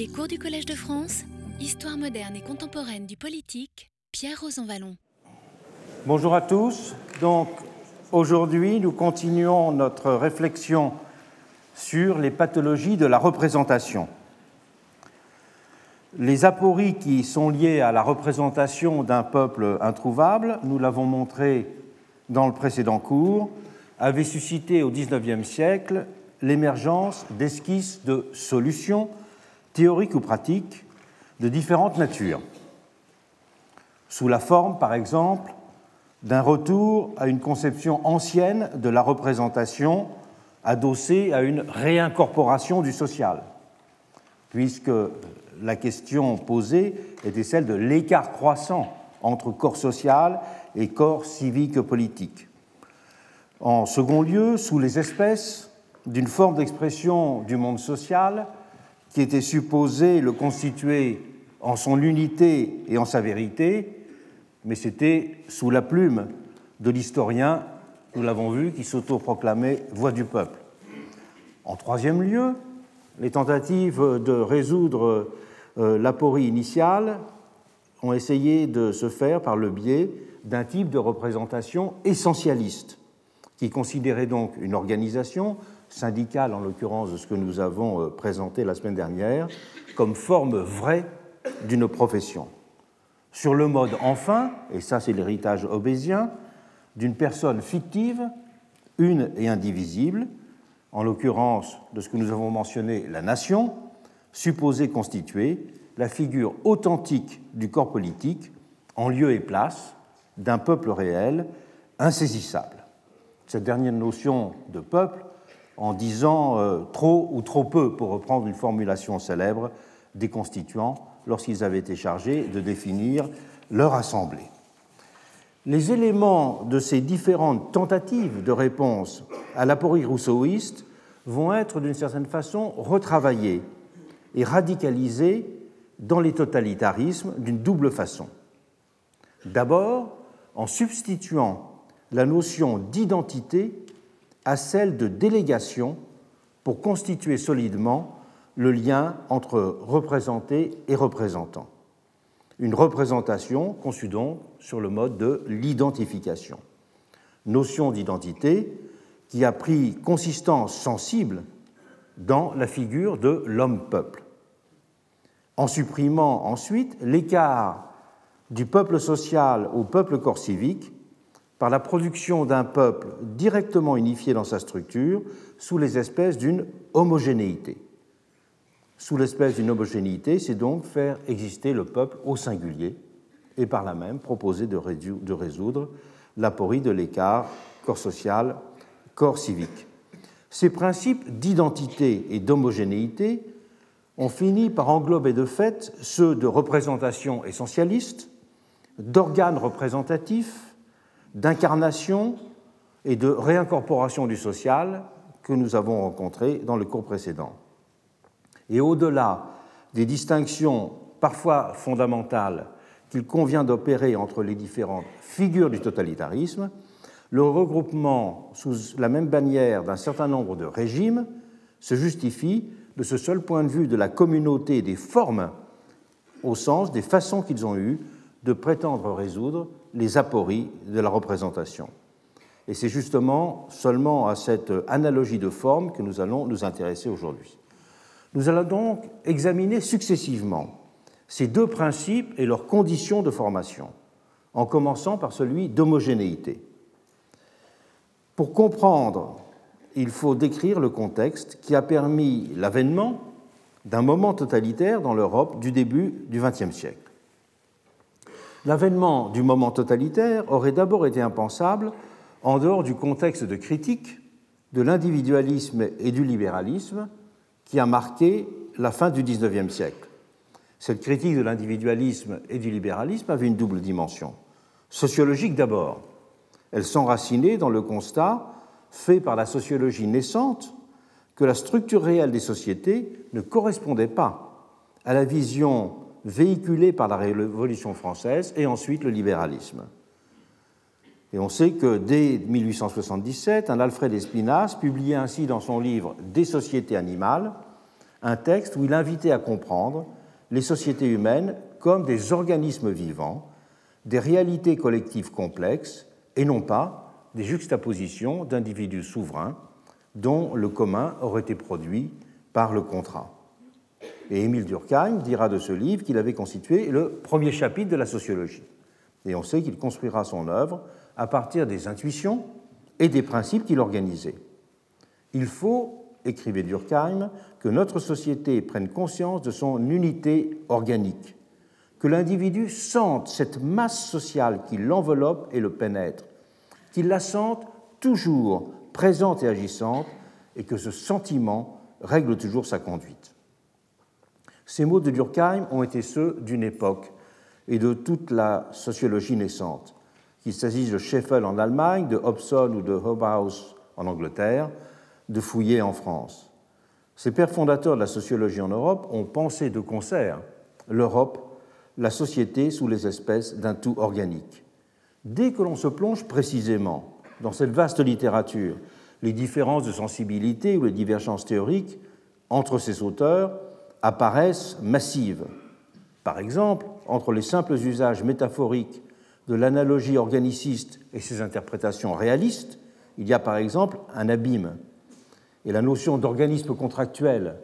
Les cours du Collège de France, Histoire moderne et contemporaine du politique, Pierre Rosanvallon. Bonjour à tous. Donc aujourd'hui, nous continuons notre réflexion sur les pathologies de la représentation. Les apories qui sont liées à la représentation d'un peuple introuvable, nous l'avons montré dans le précédent cours, avaient suscité au XIXe siècle l'émergence d'esquisses de solutions théoriques ou pratiques de différentes natures, sous la forme, par exemple, d'un retour à une conception ancienne de la représentation adossée à une réincorporation du social, puisque la question posée était celle de l'écart croissant entre corps social et corps civique politique. En second lieu, sous les espèces d'une forme d'expression du monde social qui était supposée le constituer en son unité et en sa vérité, mais c'était sous la plume de l'historien, nous l'avons vu, qui s'autoproclamait voix du peuple. En troisième lieu, les tentatives de résoudre euh, l'aporie initiale ont essayé de se faire par le biais d'un type de représentation essentialiste, qui considérait donc une organisation syndicale, en l'occurrence de ce que nous avons euh, présenté la semaine dernière, comme forme vraie d'une profession. Sur le mode enfin, et ça c'est l'héritage obésien, d'une personne fictive, une et indivisible, en l'occurrence de ce que nous avons mentionné, la nation, supposée constituer la figure authentique du corps politique en lieu et place d'un peuple réel insaisissable. Cette dernière notion de peuple en disant euh, trop ou trop peu, pour reprendre une formulation célèbre des constituants lorsqu'ils avaient été chargés de définir leur assemblée. Les éléments de ces différentes tentatives de réponse à l'aporie rousseauiste vont être d'une certaine façon retravaillés et radicalisés dans les totalitarismes d'une double façon. D'abord, en substituant la notion d'identité à celle de délégation pour constituer solidement le lien entre représenté et représentant. Une représentation conçue donc sur le mode de l'identification. Notion d'identité qui a pris consistance sensible dans la figure de l'homme-peuple. En supprimant ensuite l'écart du peuple social au peuple corps civique par la production d'un peuple directement unifié dans sa structure sous les espèces d'une homogénéité. Sous l'espèce d'une homogénéité, c'est donc faire exister le peuple au singulier et par là même proposer de résoudre l'aporie de l'écart corps social, corps civique. Ces principes d'identité et d'homogénéité ont fini par englober de fait ceux de représentation essentialiste, d'organes représentatifs, d'incarnation et de réincorporation du social que nous avons rencontrés dans le cours précédent. Et au-delà des distinctions parfois fondamentales qu'il convient d'opérer entre les différentes figures du totalitarisme, le regroupement sous la même bannière d'un certain nombre de régimes se justifie de ce seul point de vue de la communauté des formes au sens des façons qu'ils ont eues de prétendre résoudre les apories de la représentation. Et c'est justement seulement à cette analogie de forme que nous allons nous intéresser aujourd'hui. Nous allons donc examiner successivement ces deux principes et leurs conditions de formation, en commençant par celui d'homogénéité. Pour comprendre, il faut décrire le contexte qui a permis l'avènement d'un moment totalitaire dans l'Europe du début du XXe siècle. L'avènement du moment totalitaire aurait d'abord été impensable en dehors du contexte de critique de l'individualisme et du libéralisme qui a marqué la fin du XIXe siècle. Cette critique de l'individualisme et du libéralisme avait une double dimension. Sociologique d'abord. Elle s'enracinait dans le constat fait par la sociologie naissante que la structure réelle des sociétés ne correspondait pas à la vision véhiculé par la Révolution française et ensuite le libéralisme. Et on sait que dès 1877, un Alfred Espinas publiait ainsi dans son livre Des sociétés animales un texte où il invitait à comprendre les sociétés humaines comme des organismes vivants, des réalités collectives complexes, et non pas des juxtapositions d'individus souverains dont le commun aurait été produit par le contrat. Et Émile Durkheim dira de ce livre qu'il avait constitué le premier chapitre de la sociologie. Et on sait qu'il construira son œuvre à partir des intuitions et des principes qu'il organisait. Il faut, écrivait Durkheim, que notre société prenne conscience de son unité organique, que l'individu sente cette masse sociale qui l'enveloppe et le pénètre, qu'il la sente toujours présente et agissante, et que ce sentiment règle toujours sa conduite. Ces mots de Durkheim ont été ceux d'une époque et de toute la sociologie naissante, qu'il s'agisse de Scheffel en Allemagne, de Hobson ou de Hobhouse en Angleterre, de Fouillet en France. Ces pères fondateurs de la sociologie en Europe ont pensé de concert l'Europe, la société sous les espèces d'un tout organique. Dès que l'on se plonge précisément dans cette vaste littérature, les différences de sensibilité ou les divergences théoriques entre ces auteurs apparaissent massives. Par exemple, entre les simples usages métaphoriques de l'analogie organiciste et ses interprétations réalistes, il y a par exemple un abîme. Et la notion d'organisme contractuel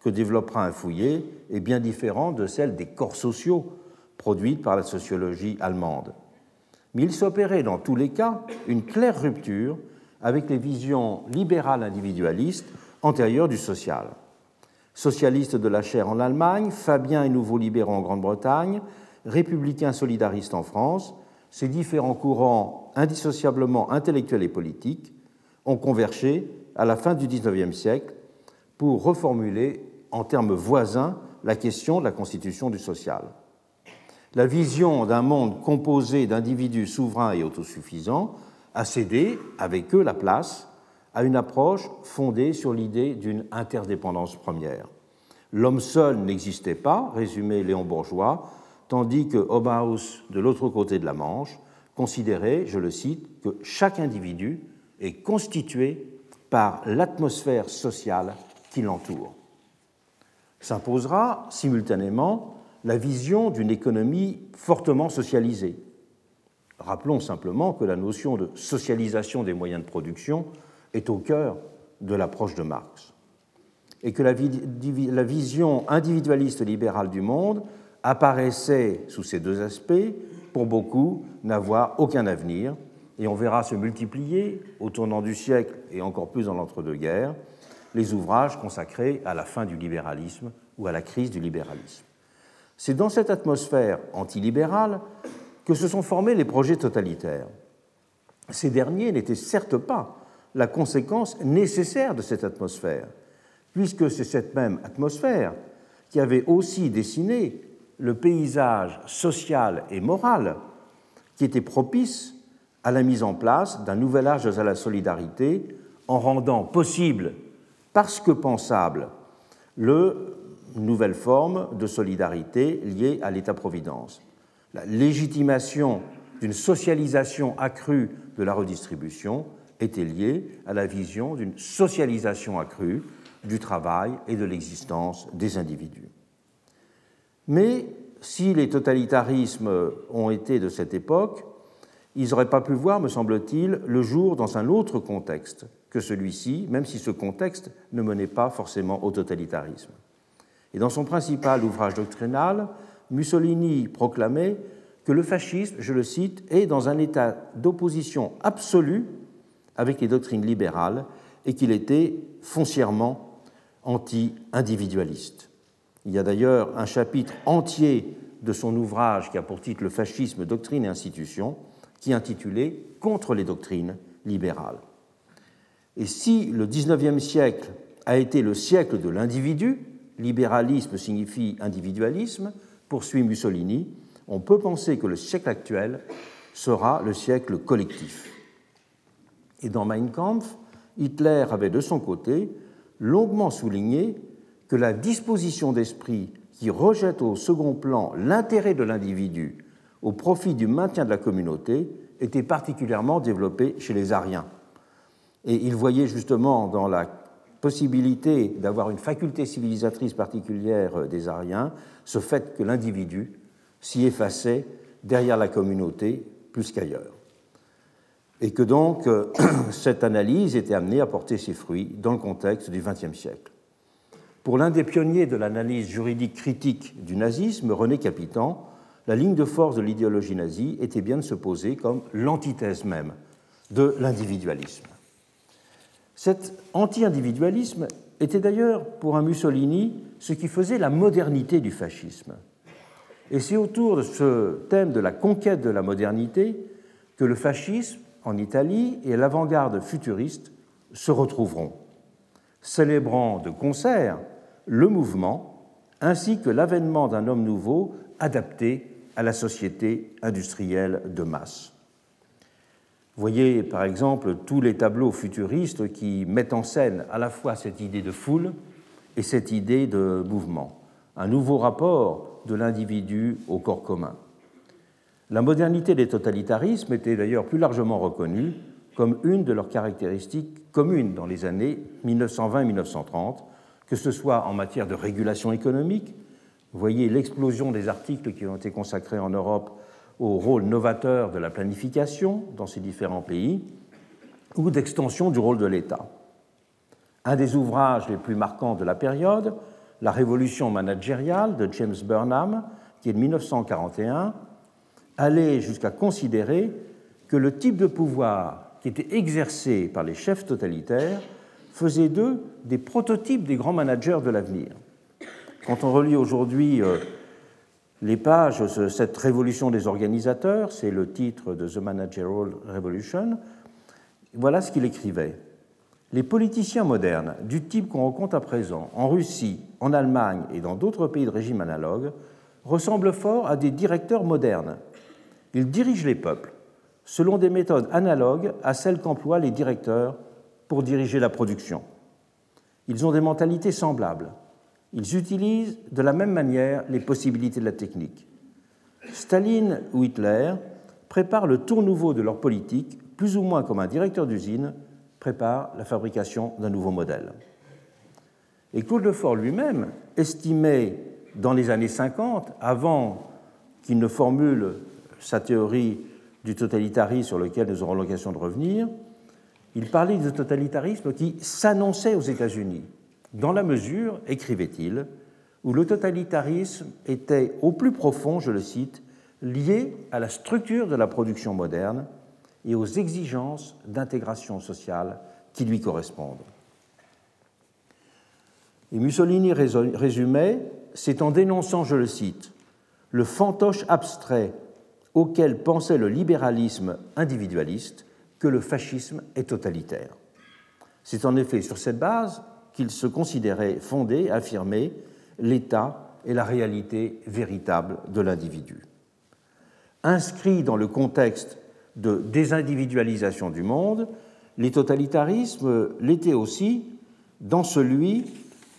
que développera un fouillé est bien différente de celle des corps sociaux produite par la sociologie allemande. Mais il s'opérait dans tous les cas une claire rupture avec les visions libérales individualistes antérieures du social. Socialistes de la chair en Allemagne, Fabien et nouveaux libéraux en Grande-Bretagne, républicains solidaristes en France, ces différents courants indissociablement intellectuels et politiques ont convergé à la fin du XIXe siècle pour reformuler en termes voisins la question de la constitution du social. La vision d'un monde composé d'individus souverains et autosuffisants a cédé, avec eux, la place à une approche fondée sur l'idée d'une interdépendance première. L'homme seul n'existait pas, résumait Léon Bourgeois, tandis que Hobhouse, de l'autre côté de la Manche, considérait, je le cite, que chaque individu est constitué par l'atmosphère sociale qui l'entoure. S'imposera simultanément la vision d'une économie fortement socialisée, Rappelons simplement que la notion de socialisation des moyens de production est au cœur de l'approche de Marx et que la, vision individualiste libérale du monde apparaissait sous ces deux aspects, pour beaucoup, n'avoir aucun avenir, et on verra se multiplier, au tournant du siècle et encore plus dans l'entre-deux-guerres, les ouvrages consacrés à la fin du libéralisme ou à la crise du libéralisme. C'est dans cette atmosphère antilibérale que se sont formés les projets totalitaires. Ces derniers n'étaient certes pas la conséquence nécessaire de cette atmosphère, puisque c'est cette même atmosphère qui avait aussi dessiné le paysage social et moral qui était propice à la mise en place d'un nouvel âge à la solidarité en rendant possible, parce que pensable, le nouvelle forme de solidarité liée à l'État-providence. La légitimation d'une socialisation accrue de la redistribution était liée à la vision d'une socialisation accrue du travail et de l'existence des individus. Mais si les totalitarismes ont été de cette époque, ils n'auraient pas pu voir, me semble-t-il, le jour dans un autre contexte que celui-ci, même si ce contexte ne menait pas forcément au totalitarisme. Et dans son principal ouvrage doctrinal, Mussolini proclamait que le fascisme, je le cite, est dans un état d'opposition absolue avec les doctrines libérales et qu'il était foncièrement anti-individualiste. Il y a d'ailleurs un chapitre entier de son ouvrage qui a pour titre Le fascisme, doctrine et institution, qui est intitulé Contre les doctrines libérales. Et si le XIXe siècle a été le siècle de l'individu, libéralisme signifie individualisme, poursuit Mussolini, on peut penser que le siècle actuel sera le siècle collectif. Et dans Mein Kampf, Hitler avait de son côté longuement souligné que la disposition d'esprit qui rejette au second plan l'intérêt de l'individu au profit du maintien de la communauté était particulièrement développée chez les Ariens. Et il voyait justement dans la possibilité d'avoir une faculté civilisatrice particulière des Ariens, ce fait que l'individu s'y effaçait derrière la communauté plus qu'ailleurs. Et que donc cette analyse était amenée à porter ses fruits dans le contexte du XXe siècle. Pour l'un des pionniers de l'analyse juridique critique du nazisme, René Capitan, la ligne de force de l'idéologie nazie était bien de se poser comme l'antithèse même de l'individualisme. Cet anti-individualisme était d'ailleurs pour un Mussolini ce qui faisait la modernité du fascisme. Et c'est autour de ce thème de la conquête de la modernité que le fascisme en Italie et l'avant-garde futuriste se retrouveront, célébrant de concert le mouvement ainsi que l'avènement d'un homme nouveau adapté à la société industrielle de masse. Voyez par exemple tous les tableaux futuristes qui mettent en scène à la fois cette idée de foule et cette idée de mouvement, un nouveau rapport de l'individu au corps commun. La modernité des totalitarismes était d'ailleurs plus largement reconnue comme une de leurs caractéristiques communes dans les années 1920-1930, que ce soit en matière de régulation économique, vous voyez l'explosion des articles qui ont été consacrés en Europe au rôle novateur de la planification dans ces différents pays ou d'extension du rôle de l'État. Un des ouvrages les plus marquants de la période, La révolution managériale de James Burnham, qui est de 1941, allait jusqu'à considérer que le type de pouvoir qui était exercé par les chefs totalitaires faisait d'eux des prototypes des grands managers de l'avenir. Quand on relit aujourd'hui euh, les pages de cette révolution des organisateurs, c'est le titre de The Managerial Revolution, voilà ce qu'il écrivait. Les politiciens modernes, du type qu'on rencontre à présent en Russie, en Allemagne et dans d'autres pays de régime analogue, ressemblent fort à des directeurs modernes. Ils dirigent les peuples selon des méthodes analogues à celles qu'emploient les directeurs pour diriger la production. Ils ont des mentalités semblables ils utilisent de la même manière les possibilités de la technique. Staline ou Hitler préparent le tour nouveau de leur politique, plus ou moins comme un directeur d'usine prépare la fabrication d'un nouveau modèle. Et Claude Lefort lui-même estimait dans les années 50, avant qu'il ne formule sa théorie du totalitarisme sur lequel nous aurons l'occasion de revenir, il parlait du totalitarisme qui s'annonçait aux États-Unis dans la mesure, écrivait-il, où le totalitarisme était au plus profond, je le cite, lié à la structure de la production moderne et aux exigences d'intégration sociale qui lui correspondent. Et Mussolini résumait, c'est en dénonçant, je le cite, le fantoche abstrait auquel pensait le libéralisme individualiste que le fascisme est totalitaire. C'est en effet sur cette base qu'il se considérait fondé, affirmer l'état et la réalité véritable de l'individu. Inscrit dans le contexte de désindividualisation du monde, les totalitarismes l'étaient aussi dans celui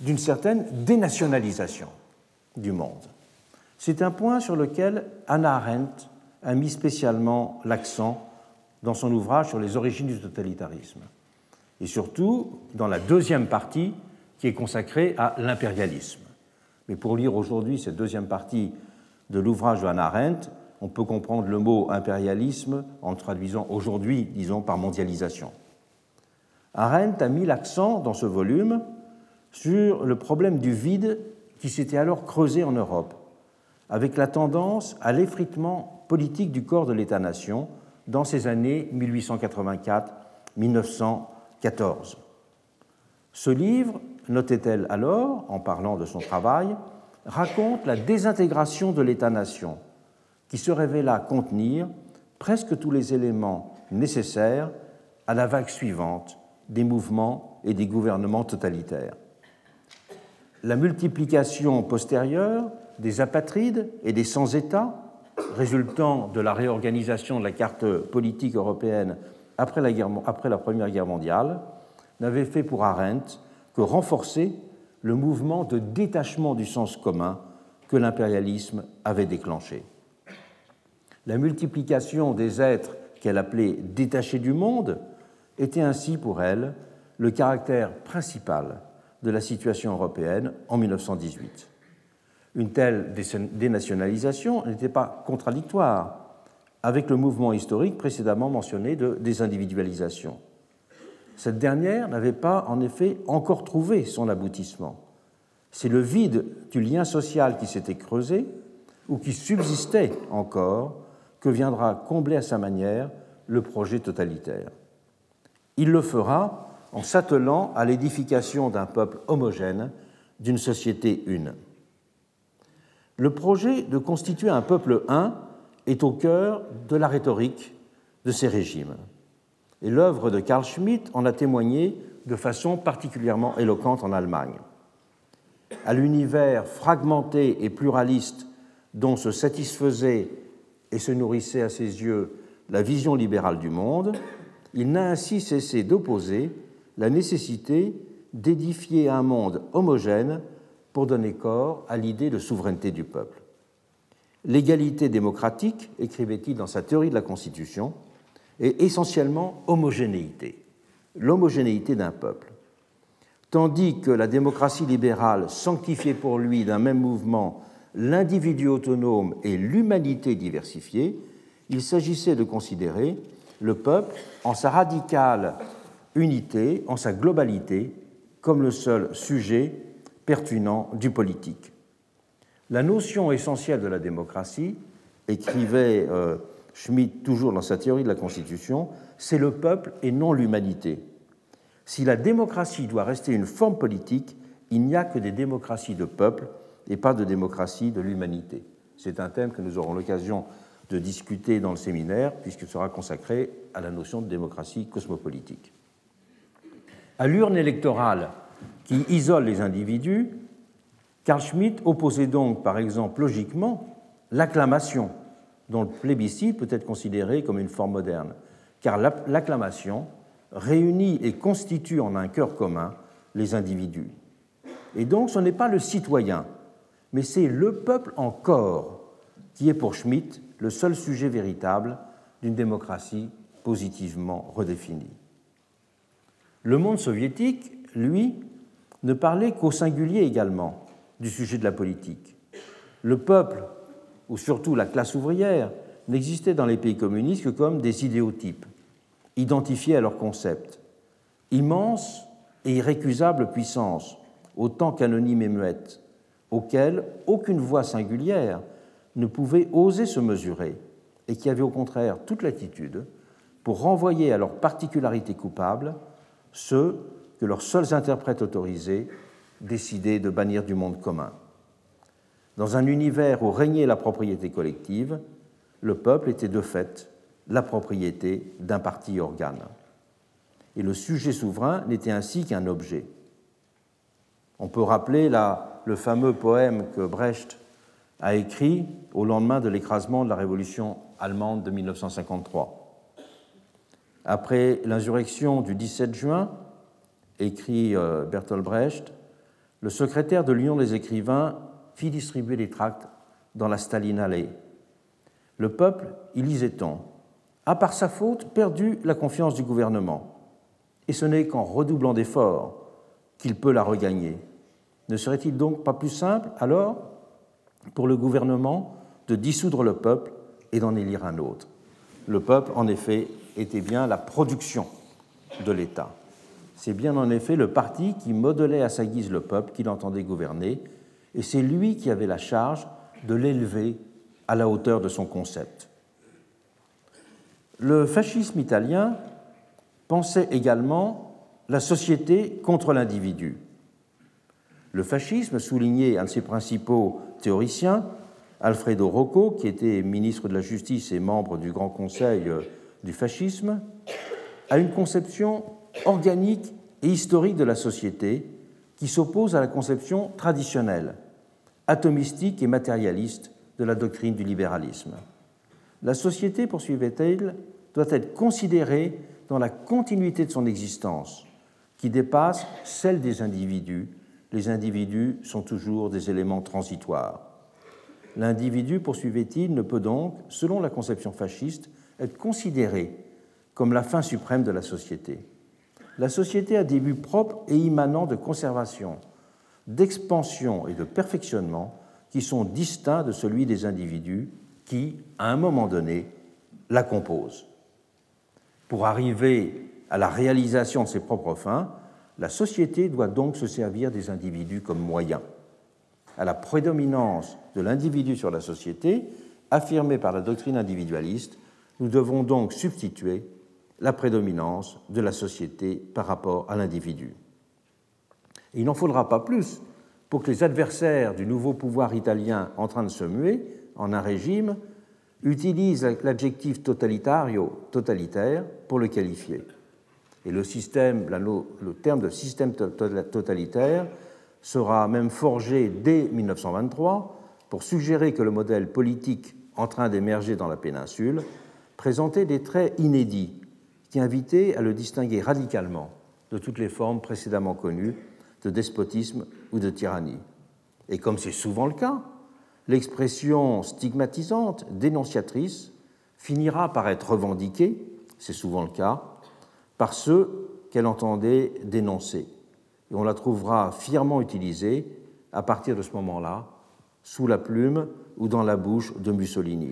d'une certaine dénationalisation du monde. C'est un point sur lequel Hannah Arendt a mis spécialement l'accent dans son ouvrage sur les origines du totalitarisme et surtout dans la deuxième partie qui est consacrée à l'impérialisme. Mais pour lire aujourd'hui cette deuxième partie de l'ouvrage de Hannah Arendt, on peut comprendre le mot impérialisme en traduisant aujourd'hui, disons, par mondialisation. Arendt a mis l'accent dans ce volume sur le problème du vide qui s'était alors creusé en Europe, avec la tendance à l'effritement politique du corps de l'État-nation dans ces années 1884-1900 ce livre, notait-elle alors, en parlant de son travail, raconte la désintégration de l'État-nation, qui se révéla contenir presque tous les éléments nécessaires à la vague suivante des mouvements et des gouvernements totalitaires. La multiplication postérieure des apatrides et des sans-État, résultant de la réorganisation de la carte politique européenne après la, Première Guerre mondiale, n'avait fait pour Arendt que renforcer le mouvement de détachement du sens commun que l'impérialisme avait déclenché. La multiplication des êtres qu'elle appelait détachés du monde était ainsi pour elle le caractère principal de la situation européenne en 1918. Une telle dénationalisation n'était pas contradictoire avec le mouvement historique précédemment mentionné de désindividualisation. Cette dernière n'avait pas en effet encore trouvé son aboutissement. C'est le vide du lien social qui s'était creusé ou qui subsistait encore que viendra combler à sa manière le projet totalitaire. Il le fera en s'attelant à l'édification d'un peuple homogène, d'une société une. Le projet de constituer un peuple un est au cœur de la rhétorique de ces régimes. Et l'œuvre de Carl Schmitt en a témoigné de façon particulièrement éloquente en Allemagne. À l'univers fragmenté et pluraliste dont se satisfaisait et se nourrissait à ses yeux la vision libérale du monde, il n'a ainsi cessé d'opposer la nécessité d'édifier un monde homogène pour donner corps à l'idée de souveraineté du peuple. L'égalité démocratique, écrivait-il dans sa théorie de la Constitution, est essentiellement homogénéité, l'homogénéité d'un peuple. Tandis que la démocratie libérale sanctifiait pour lui d'un même mouvement l'individu autonome et l'humanité diversifiée, il s'agissait de considérer le peuple en sa radicale unité, en sa globalité, comme le seul sujet pertinent du politique. La notion essentielle de la démocratie, écrivait euh, Schmitt toujours dans sa théorie de la Constitution, c'est le peuple et non l'humanité. Si la démocratie doit rester une forme politique, il n'y a que des démocraties de peuple et pas de démocratie de l'humanité. C'est un thème que nous aurons l'occasion de discuter dans le séminaire, puisqu'il sera consacré à la notion de démocratie cosmopolitique. À l'urne électorale qui isole les individus, Carl Schmitt opposait donc, par exemple, logiquement, l'acclamation, dont le plébiscite peut être considéré comme une forme moderne, car l'acclamation réunit et constitue en un cœur commun les individus. Et donc ce n'est pas le citoyen, mais c'est le peuple en corps qui est pour Schmitt le seul sujet véritable d'une démocratie positivement redéfinie. Le monde soviétique, lui, ne parlait qu'au singulier également du sujet de la politique. Le peuple, ou surtout la classe ouvrière, n'existait dans les pays communistes que comme des idéotypes, identifiés à leur concept. Immense et irrécusable puissance, autant qu'anonyme et muette, auquel aucune voix singulière ne pouvaient oser se mesurer et qui avaient au contraire toute l'attitude pour renvoyer à leurs particularités coupables ceux leurs seuls interprètes autorisés décidaient de bannir du monde commun. Dans un univers où régnait la propriété collective, le peuple était de fait la propriété d'un parti organe. Et le sujet souverain n'était ainsi qu'un objet. On peut rappeler le fameux poème que Brecht a écrit au lendemain de l'écrasement de la révolution allemande de 1953. Après l'insurrection du 17 juin, écrit euh, Bertolt Brecht, le secrétaire de l'Union des écrivains fit distribuer des tracts dans la Stalinallee. Le peuple, y lisait-on, a par sa faute perdu la confiance du gouvernement, et ce n'est qu'en redoublant d'efforts qu'il peut la regagner. Ne serait-il donc pas plus simple, alors, pour le gouvernement de dissoudre le peuple et d'en élire un autre? Le peuple, en effet, était bien la production de l'État. C'est bien en effet le parti qui modelait à sa guise le peuple qu'il entendait gouverner, et c'est lui qui avait la charge de l'élever à la hauteur de son concept. Le fascisme italien pensait également la société contre l'individu. Le fascisme, soulignait un de ses principaux théoriciens, Alfredo Rocco, qui était ministre de la Justice et membre du Grand Conseil euh, du fascisme, a une conception organique et historique de la société qui s'oppose à la conception traditionnelle, atomistique et matérialiste de la doctrine du libéralisme. La société, poursuivait-elle, doit être considérée dans la continuité de son existence, qui dépasse celle des individus les individus sont toujours des éléments transitoires. L'individu, poursuivait-il, ne peut donc, selon la conception fasciste, être considéré comme la fin suprême de la société. La société a des buts propres et immanents de conservation, d'expansion et de perfectionnement qui sont distincts de celui des individus qui, à un moment donné, la composent. Pour arriver à la réalisation de ses propres fins, la société doit donc se servir des individus comme moyen. À la prédominance de l'individu sur la société, affirmée par la doctrine individualiste, nous devons donc substituer la prédominance de la société par rapport à l'individu. Il n'en faudra pas plus pour que les adversaires du nouveau pouvoir italien en train de se muer en un régime utilisent l'adjectif totalitario, totalitaire, pour le qualifier. Et le, système, le terme de système totalitaire sera même forgé dès 1923 pour suggérer que le modèle politique en train d'émerger dans la péninsule présentait des traits inédits qui invitaient à le distinguer radicalement de toutes les formes précédemment connues de despotisme ou de tyrannie. Et comme c'est souvent le cas, l'expression stigmatisante, dénonciatrice, finira par être revendiquée, c'est souvent le cas, par ceux qu'elle entendait dénoncer. Et on la trouvera fièrement utilisée à partir de ce moment-là, sous la plume ou dans la bouche de Mussolini.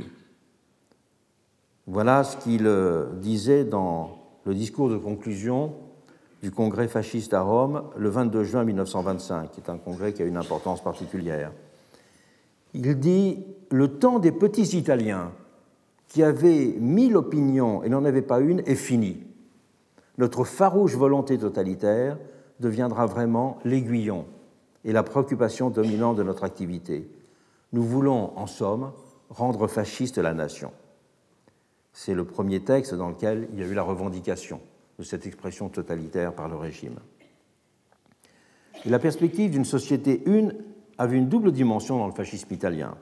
Voilà ce qu'il euh, disait dans le discours de conclusion du congrès fasciste à Rome le 22 juin 1925, qui est un congrès qui a une importance particulière. Il dit Le temps des petits Italiens qui avaient mille opinions et n'en avaient pas une est fini. Notre farouche volonté totalitaire deviendra vraiment l'aiguillon et la préoccupation dominante de notre activité. Nous voulons, en somme, rendre fasciste la nation. C'est le premier texte dans lequel il y a eu la revendication de cette expression totalitaire par le régime. La perspective d'une société une avait une double dimension dans le fascisme italien,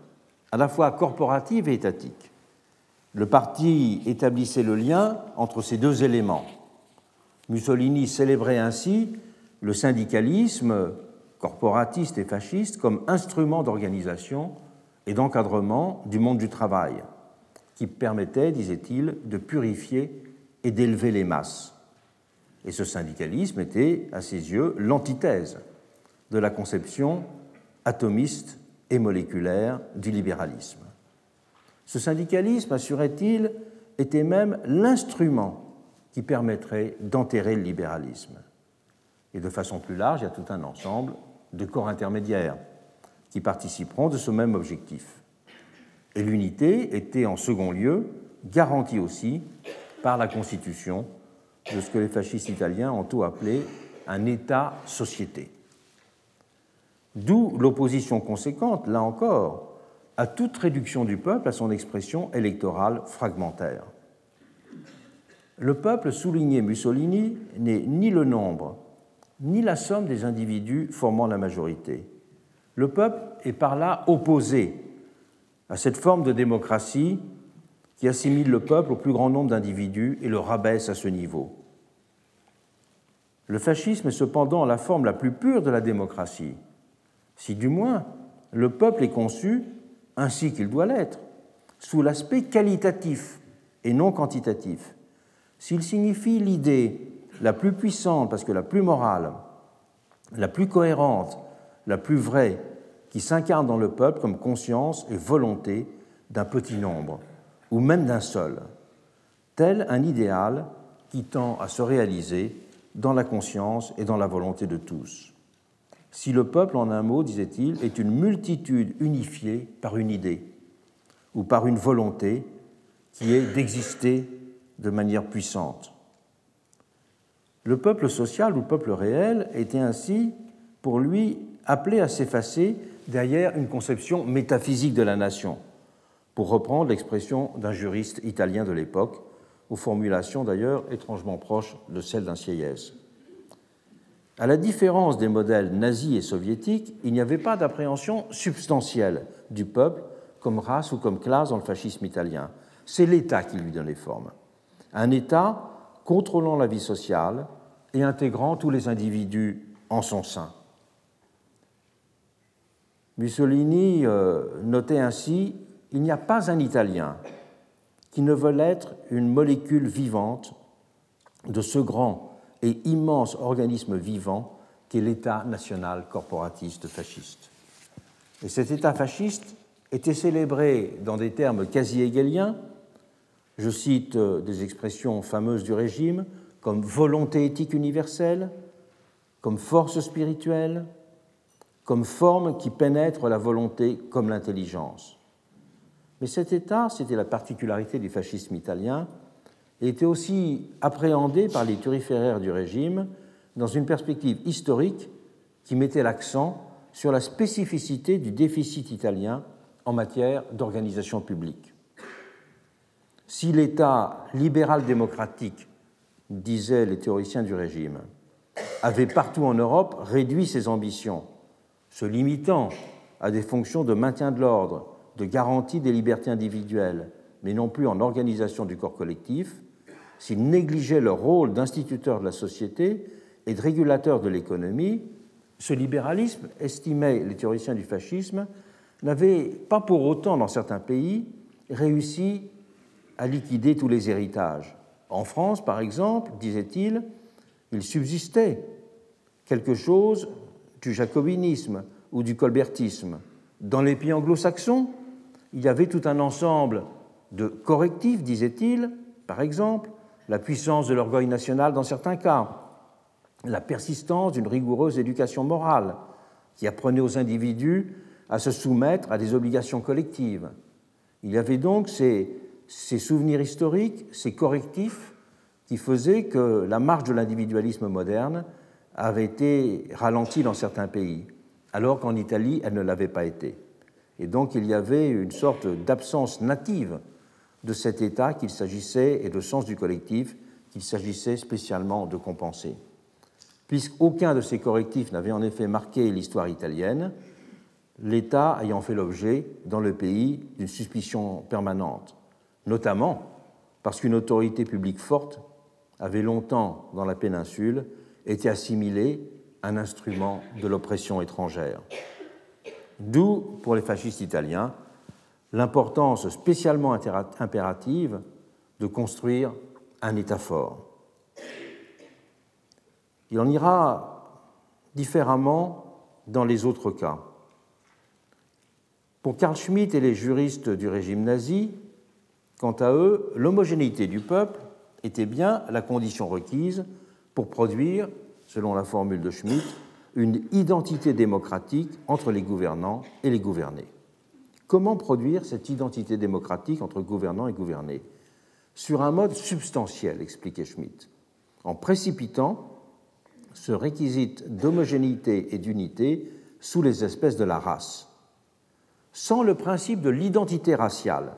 à la fois corporative et étatique. Le parti établissait le lien entre ces deux éléments. Mussolini célébrait ainsi le syndicalisme corporatiste et fasciste comme instrument d'organisation et d'encadrement du monde du travail, qui permettait, disait-il, de purifier et d'élever les masses. Et ce syndicalisme était, à ses yeux, l'antithèse de la conception atomiste et moléculaire du libéralisme. Ce syndicalisme, assurait-il, était même l'instrument qui permettrait d'enterrer le libéralisme. Et de façon plus large, il y a tout un ensemble de corps intermédiaires qui participeront de ce même objectif. Et l'unité était en second lieu garantie aussi par la Constitution de ce que les fascistes italiens ont tout appelé un État-société. D'où l'opposition conséquente, là encore, à toute réduction du peuple à son expression électorale fragmentaire. Le peuple, soulignait Mussolini, n'est ni le nombre, ni la somme des individus formant la majorité. Le peuple est par là opposé à cette forme de démocratie qui assimile le peuple au plus grand nombre d'individus et le rabaisse à ce niveau. Le fascisme est cependant la forme la plus pure de la démocratie, si du moins le peuple est conçu, ainsi qu'il doit l'être, sous l'aspect qualitatif et non quantitatif, s'il signifie l'idée la plus puissante, parce que la plus morale, la plus cohérente, la plus vraie, qui s'incarne dans le peuple comme conscience et volonté d'un petit nombre, ou même d'un seul, tel un idéal qui tend à se réaliser dans la conscience et dans la volonté de tous. Si le peuple, en un mot, disait-il, est une multitude unifiée par une idée ou par une volonté qui est d'exister de manière puissante. Le peuple social ou le peuple réel était ainsi, pour lui, appelé à s'effacer derrière une conception métaphysique de la nation, pour reprendre l'expression d'un juriste italien de l'époque, aux formulations d'ailleurs étrangement proches de celles d'un Sieyès. À la différence des modèles nazis et soviétiques, il n'y avait pas d'appréhension substantielle du peuple comme race ou comme classe dans le fascisme italien. C'est l'État qui lui donnait forme. Un État contrôlant la vie sociale et intégrant tous les individus en son sein. Mussolini euh, notait ainsi Il n'y a pas un Italien qui ne veut être une molécule vivante de ce grand et immense organisme vivant qu'est l'État national corporatiste fasciste. Et cet État fasciste était célébré dans des termes quasi hegeliens, je cite euh, des expressions fameuses du régime, comme volonté éthique universelle, comme force spirituelle, comme forme qui pénètre la volonté comme l'intelligence. Mais cet état, c'était la particularité du fascisme italien, était aussi appréhendé par les turiféraires du régime dans une perspective historique qui mettait l'accent sur la spécificité du déficit italien en matière d'organisation publique. Si l'État libéral-démocratique, disaient les théoriciens du régime, avait partout en Europe réduit ses ambitions, se limitant à des fonctions de maintien de l'ordre, de garantie des libertés individuelles, mais non plus en organisation du corps collectif, s'il négligeait leur rôle d'instituteur de la société et de régulateur de l'économie, ce libéralisme, estimait les théoriciens du fascisme, n'avait pas pour autant, dans certains pays, réussi à liquider tous les héritages. En France, par exemple, disait-il, il subsistait quelque chose du jacobinisme ou du colbertisme. Dans les pays anglo-saxons, il y avait tout un ensemble de correctifs, disait-il, par exemple, la puissance de l'orgueil national dans certains cas, la persistance d'une rigoureuse éducation morale qui apprenait aux individus à se soumettre à des obligations collectives. Il y avait donc ces, ces souvenirs historiques, ces correctifs qui faisaient que la marche de l'individualisme moderne avait été ralentie dans certains pays, alors qu'en Italie, elle ne l'avait pas été. Et donc il y avait une sorte d'absence native de cet état qu'il s'agissait, et de sens du collectif, qu'il s'agissait spécialement de compenser. Puisqu'aucun de ces correctifs n'avait en effet marqué l'histoire italienne, l'État ayant fait l'objet dans le pays d'une suspicion permanente, notamment parce qu'une autorité publique forte avait longtemps, dans la péninsule, été assimilée à un instrument de l'oppression étrangère. D'où, pour les fascistes italiens, l'importance spécialement impérative de construire un État fort. Il en ira différemment dans les autres cas. Pour Karl Schmitt et les juristes du régime nazi, quant à eux, l'homogénéité du peuple était bien la condition requise pour produire, selon la formule de Schmitt, une identité démocratique entre les gouvernants et les gouvernés. Comment produire cette identité démocratique entre gouvernants et gouvernés? Sur un mode substantiel, expliquait Schmitt, en précipitant ce réquisite d'homogénéité et d'unité sous les espèces de la race. Sans le principe de l'identité raciale,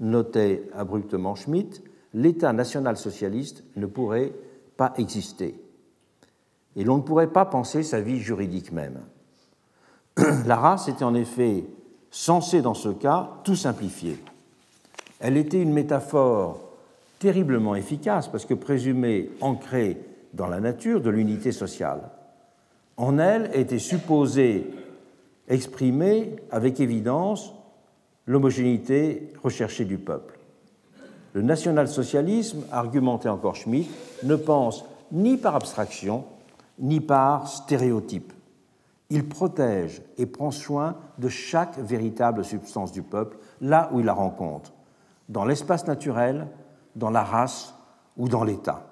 notait abruptement Schmitt, l'État national-socialiste ne pourrait pas exister. Et l'on ne pourrait pas penser sa vie juridique même. La race était en effet censée, dans ce cas, tout simplifier. Elle était une métaphore terriblement efficace parce que présumée ancrée dans la nature de l'unité sociale. En elle était supposée exprimer avec évidence l'homogénéité recherchée du peuple. Le national-socialisme, argumentait encore Schmitt, ne pense ni par abstraction, ni par stéréotype il protège et prend soin de chaque véritable substance du peuple, là où il la rencontre, dans l'espace naturel, dans la race ou dans l'État.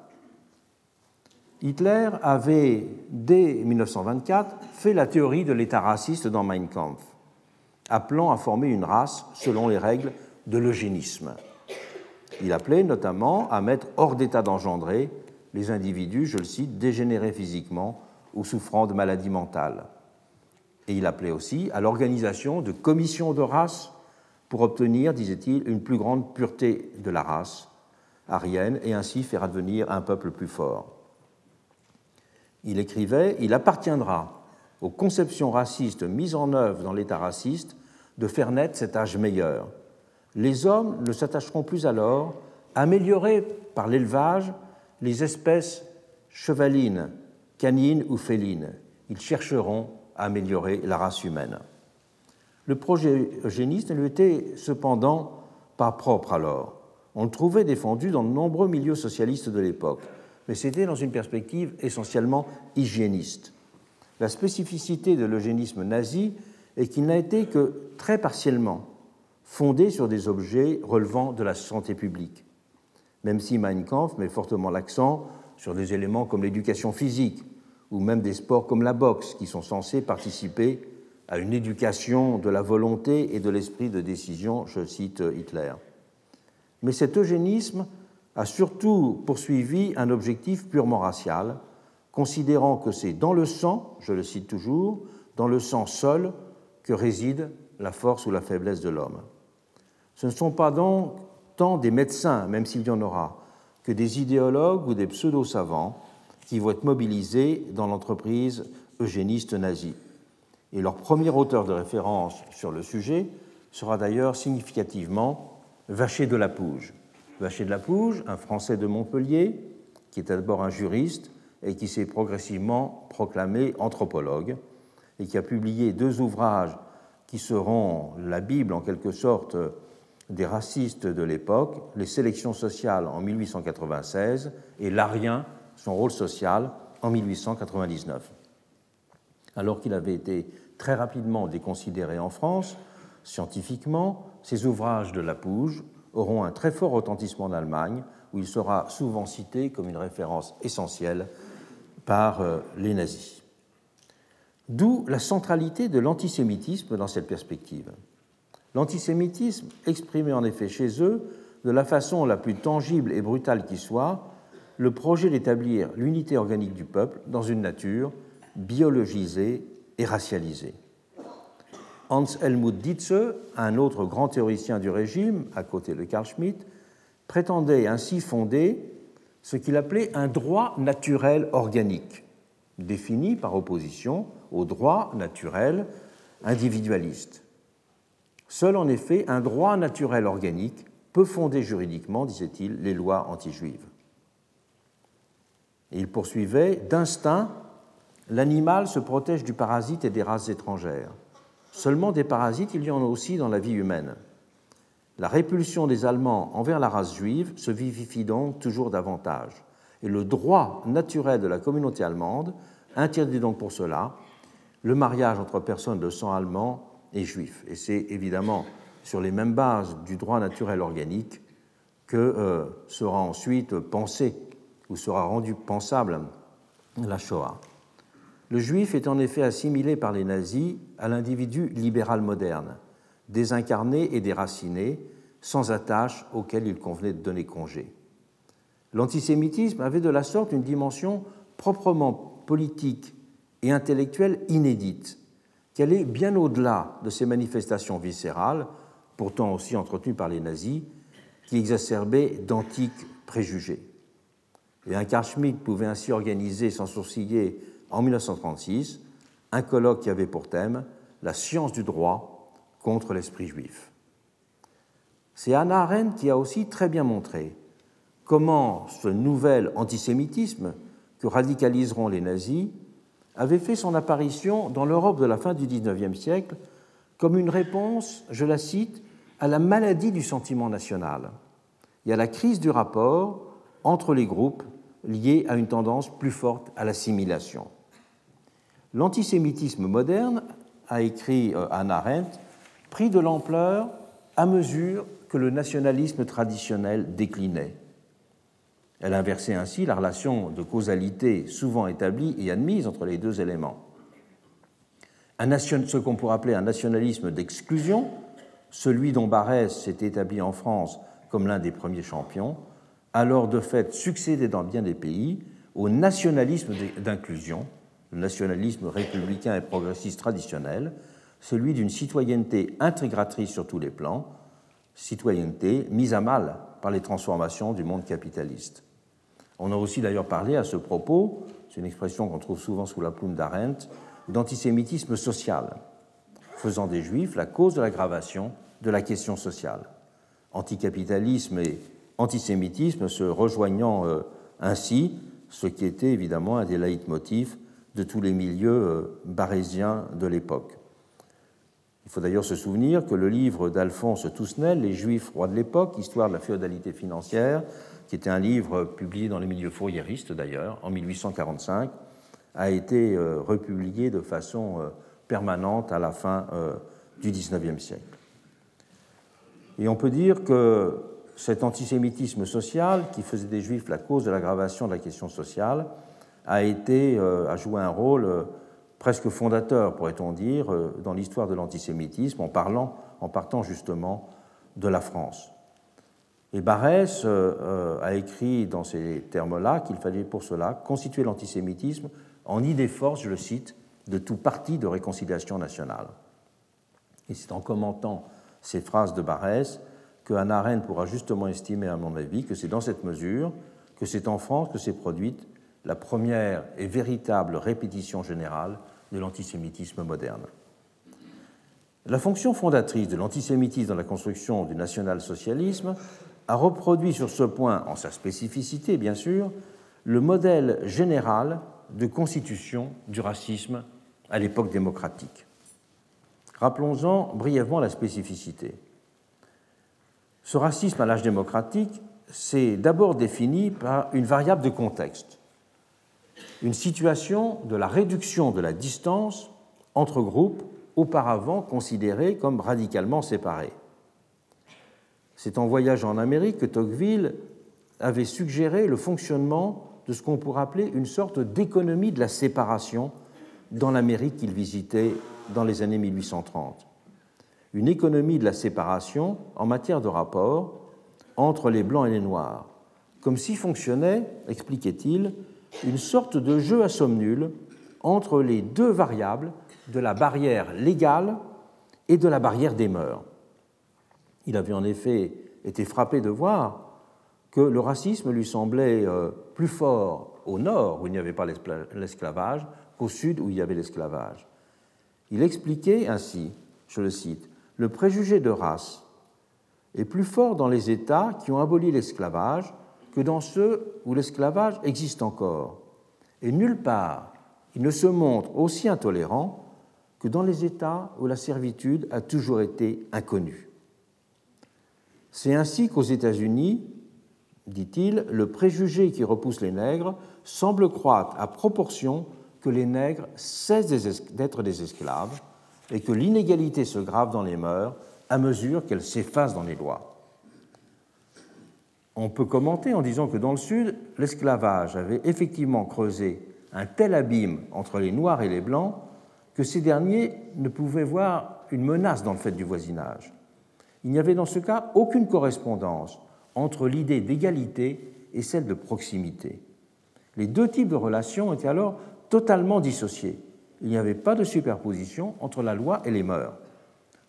Hitler avait, dès 1924, fait la théorie de l'État raciste dans Mein Kampf, appelant à former une race selon les règles de l'eugénisme. Il appelait notamment à mettre hors d'état d'engendrer les individus, je le cite, dégénérés physiquement ou souffrant de maladies mentales et il appelait aussi à l'organisation de commissions de race pour obtenir, disait-il, une plus grande pureté de la race arienne et ainsi faire advenir un peuple plus fort. Il écrivait Il appartiendra aux conceptions racistes mises en œuvre dans l'État raciste de faire naître cet âge meilleur. Les hommes ne s'attacheront plus alors à améliorer par l'élevage les espèces chevalines, canines ou félines. Ils chercheront améliorer la race humaine. Le projet eugéniste ne lui était cependant pas propre alors. On le trouvait défendu dans de nombreux milieux socialistes de l'époque, mais c'était dans une perspective essentiellement hygiéniste. La spécificité de l'eugénisme nazi est qu'il n'a été que très partiellement fondé sur des objets relevant de la santé publique, même si Mein Kampf met fortement l'accent sur des éléments comme l'éducation physique ou même des sports comme la boxe qui sont censés participer à une éducation de la volonté et de l'esprit de décision, je cite Hitler. Mais cet eugénisme a surtout poursuivi un objectif purement racial, considérant que c'est dans le sang, je le cite toujours, dans le sang seul que réside la force ou la faiblesse de l'homme. Ce ne sont pas donc tant des médecins, même s'il y en aura, que des idéologues ou des pseudo-savants qui vont être mobilisés dans l'entreprise eugéniste nazie. Et leur premier auteur de référence sur le sujet sera d'ailleurs significativement Vacher de la Pouge. Vacher de la Pouge, un Français de Montpellier, qui était d'abord un juriste et qui s'est progressivement proclamé anthropologue, et qui a publié deux ouvrages qui seront la Bible en quelque sorte des racistes de l'époque, Les sélections sociales en 1896 et L'Arien, son rôle social en 1899. Alors qu'il avait été très rapidement déconsidéré en France, scientifiquement, ces ouvrages de Lapouge auront un très fort retentissement en Allemagne, où il sera souvent cité comme une référence essentielle par euh, les nazis. D'où la centralité de l'antisémitisme dans cette perspective. L'antisémitisme exprimait en effet chez eux, de la façon la plus tangible et brutale qui soit, le projet d'établir l'unité organique du peuple dans une nature biologisée et racialisée. Hans Helmut Dietze, un autre grand théoricien du régime, à côté de Carl Schmitt, prétendait ainsi fonder ce qu'il appelait un droit naturel organique, défini par opposition au droit naturel individualiste. Seul en effet un droit naturel organique peut fonder juridiquement, disait-il, les lois anti-juives. Il poursuivait D'instinct, l'animal se protège du parasite et des races étrangères. Seulement des parasites, il y en a aussi dans la vie humaine. La répulsion des Allemands envers la race juive se vivifie donc toujours davantage. Et le droit naturel de la communauté allemande interdit donc pour cela le mariage entre personnes de sang allemand et juifs. Et c'est évidemment sur les mêmes bases du droit naturel organique que euh, sera ensuite pensé ou sera rendu pensable la Shoah. Le juif est en effet assimilé par les nazis à l'individu libéral moderne, désincarné et déraciné, sans attache auquel il convenait de donner congé. L'antisémitisme avait de la sorte une dimension proprement politique et intellectuelle inédite, qu'elle est bien au-delà de ces manifestations viscérales, pourtant aussi entretenues par les nazis, qui exacerbaient d'antiques préjugés. Et un Carl Schmitt pouvait ainsi organiser sans sourciller en 1936 un colloque qui avait pour thème La science du droit contre l'esprit juif. C'est Hannah Arendt qui a aussi très bien montré comment ce nouvel antisémitisme que radicaliseront les nazis avait fait son apparition dans l'Europe de la fin du XIXe siècle comme une réponse, je la cite, à la maladie du sentiment national et à la crise du rapport entre les groupes liés à une tendance plus forte à l'assimilation. L'antisémitisme moderne, a écrit euh, Anna Arendt, prit de l'ampleur à mesure que le nationalisme traditionnel déclinait. Elle inversait ainsi la relation de causalité souvent établie et admise entre les deux éléments. Ce qu'on pourrait appeler un nationalisme d'exclusion, celui dont Barès s'est établi en France comme l'un des premiers champions, alors de fait succédé dans bien des pays au nationalisme d'inclusion, le nationalisme républicain et progressiste traditionnel, celui d'une citoyenneté intégratrice sur tous les plans, citoyenneté mise à mal par les transformations du monde capitaliste. On a aussi d'ailleurs parlé à ce propos, c'est une expression qu'on trouve souvent sous la plume d'Arendt, d'antisémitisme social, faisant des juifs la cause de l'aggravation de la question sociale. Anticapitalisme et antisémitisme se rejoignant euh, ainsi, ce qui était évidemment un des leitmotifs de tous les milieux euh, barésiens de l'époque. Il faut d'ailleurs se souvenir que le livre d'Alphonse Tousnel, Les Juifs rois de l'époque, Histoire de la féodalité financière, qui était un livre publié dans les milieux fourriéristes d'ailleurs, en 1845, a été euh, republié de façon euh, permanente à la fin euh, du XIXe siècle. Et on peut dire que cet antisémitisme social, qui faisait des Juifs la cause de l'aggravation de la question sociale, a, été, a joué un rôle presque fondateur, pourrait-on dire, dans l'histoire de l'antisémitisme, en, parlant, en partant justement de la France. Et Barès a écrit dans ces termes-là qu'il fallait pour cela constituer l'antisémitisme en idée force, je le cite, de tout parti de réconciliation nationale. Et c'est en commentant ces phrases de Barès que Hannah Arendt pourra justement estimer, à mon avis, que c'est dans cette mesure que c'est en France que s'est produite la première et véritable répétition générale de l'antisémitisme moderne. La fonction fondatrice de l'antisémitisme dans la construction du national-socialisme a reproduit sur ce point, en sa spécificité bien sûr, le modèle général de constitution du racisme à l'époque démocratique. Rappelons-en brièvement la spécificité. Ce racisme à l'âge démocratique s'est d'abord défini par une variable de contexte, une situation de la réduction de la distance entre groupes auparavant considérés comme radicalement séparés. C'est en voyage en Amérique que Tocqueville avait suggéré le fonctionnement de ce qu'on pourrait appeler une sorte d'économie de la séparation dans l'Amérique qu'il visitait dans les années 1830. Une économie de la séparation en matière de rapport entre les blancs et les noirs, comme si fonctionnait, expliquait-il, une sorte de jeu à somme nulle entre les deux variables de la barrière légale et de la barrière des mœurs. Il avait en effet été frappé de voir que le racisme lui semblait euh, plus fort au nord, où il n'y avait pas l'esclavage, qu'au sud, où il y avait l'esclavage. Il expliquait ainsi, je le cite, le préjugé de race est plus fort dans les États qui ont aboli l'esclavage que dans ceux où l'esclavage existe encore. Et nulle part il ne se montre aussi intolérant que dans les États où la servitude a toujours été inconnue. C'est ainsi qu'aux États-Unis, dit-il, le préjugé qui repousse les nègres semble croître à proportion que les nègres cessent d'être des esclaves et que l'inégalité se grave dans les mœurs à mesure qu'elle s'efface dans les lois. On peut commenter en disant que dans le Sud, l'esclavage avait effectivement creusé un tel abîme entre les Noirs et les Blancs que ces derniers ne pouvaient voir une menace dans le fait du voisinage. Il n'y avait dans ce cas aucune correspondance entre l'idée d'égalité et celle de proximité. Les deux types de relations étaient alors totalement dissociés. Il n'y avait pas de superposition entre la loi et les mœurs.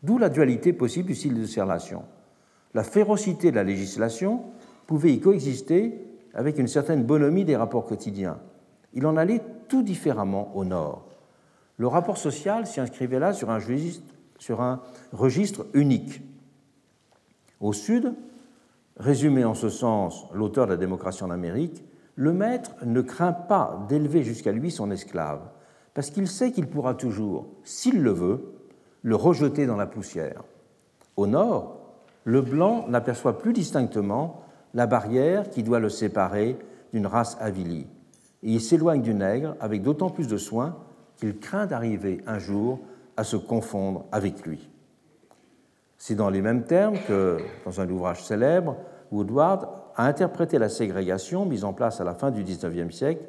D'où la dualité possible du style de ces relations. La férocité de la législation pouvait y coexister avec une certaine bonhomie des rapports quotidiens. Il en allait tout différemment au nord. Le rapport social s'y inscrivait là sur un, sur un registre unique. Au sud, Résumé en ce sens l'auteur de la démocratie en Amérique, le maître ne craint pas d'élever jusqu'à lui son esclave, parce qu'il sait qu'il pourra toujours, s'il le veut, le rejeter dans la poussière. Au nord, le blanc n'aperçoit plus distinctement la barrière qui doit le séparer d'une race avilie, et il s'éloigne du nègre avec d'autant plus de soin qu'il craint d'arriver un jour à se confondre avec lui. C'est dans les mêmes termes que, dans un ouvrage célèbre, Woodward a interprété la ségrégation mise en place à la fin du XIXe siècle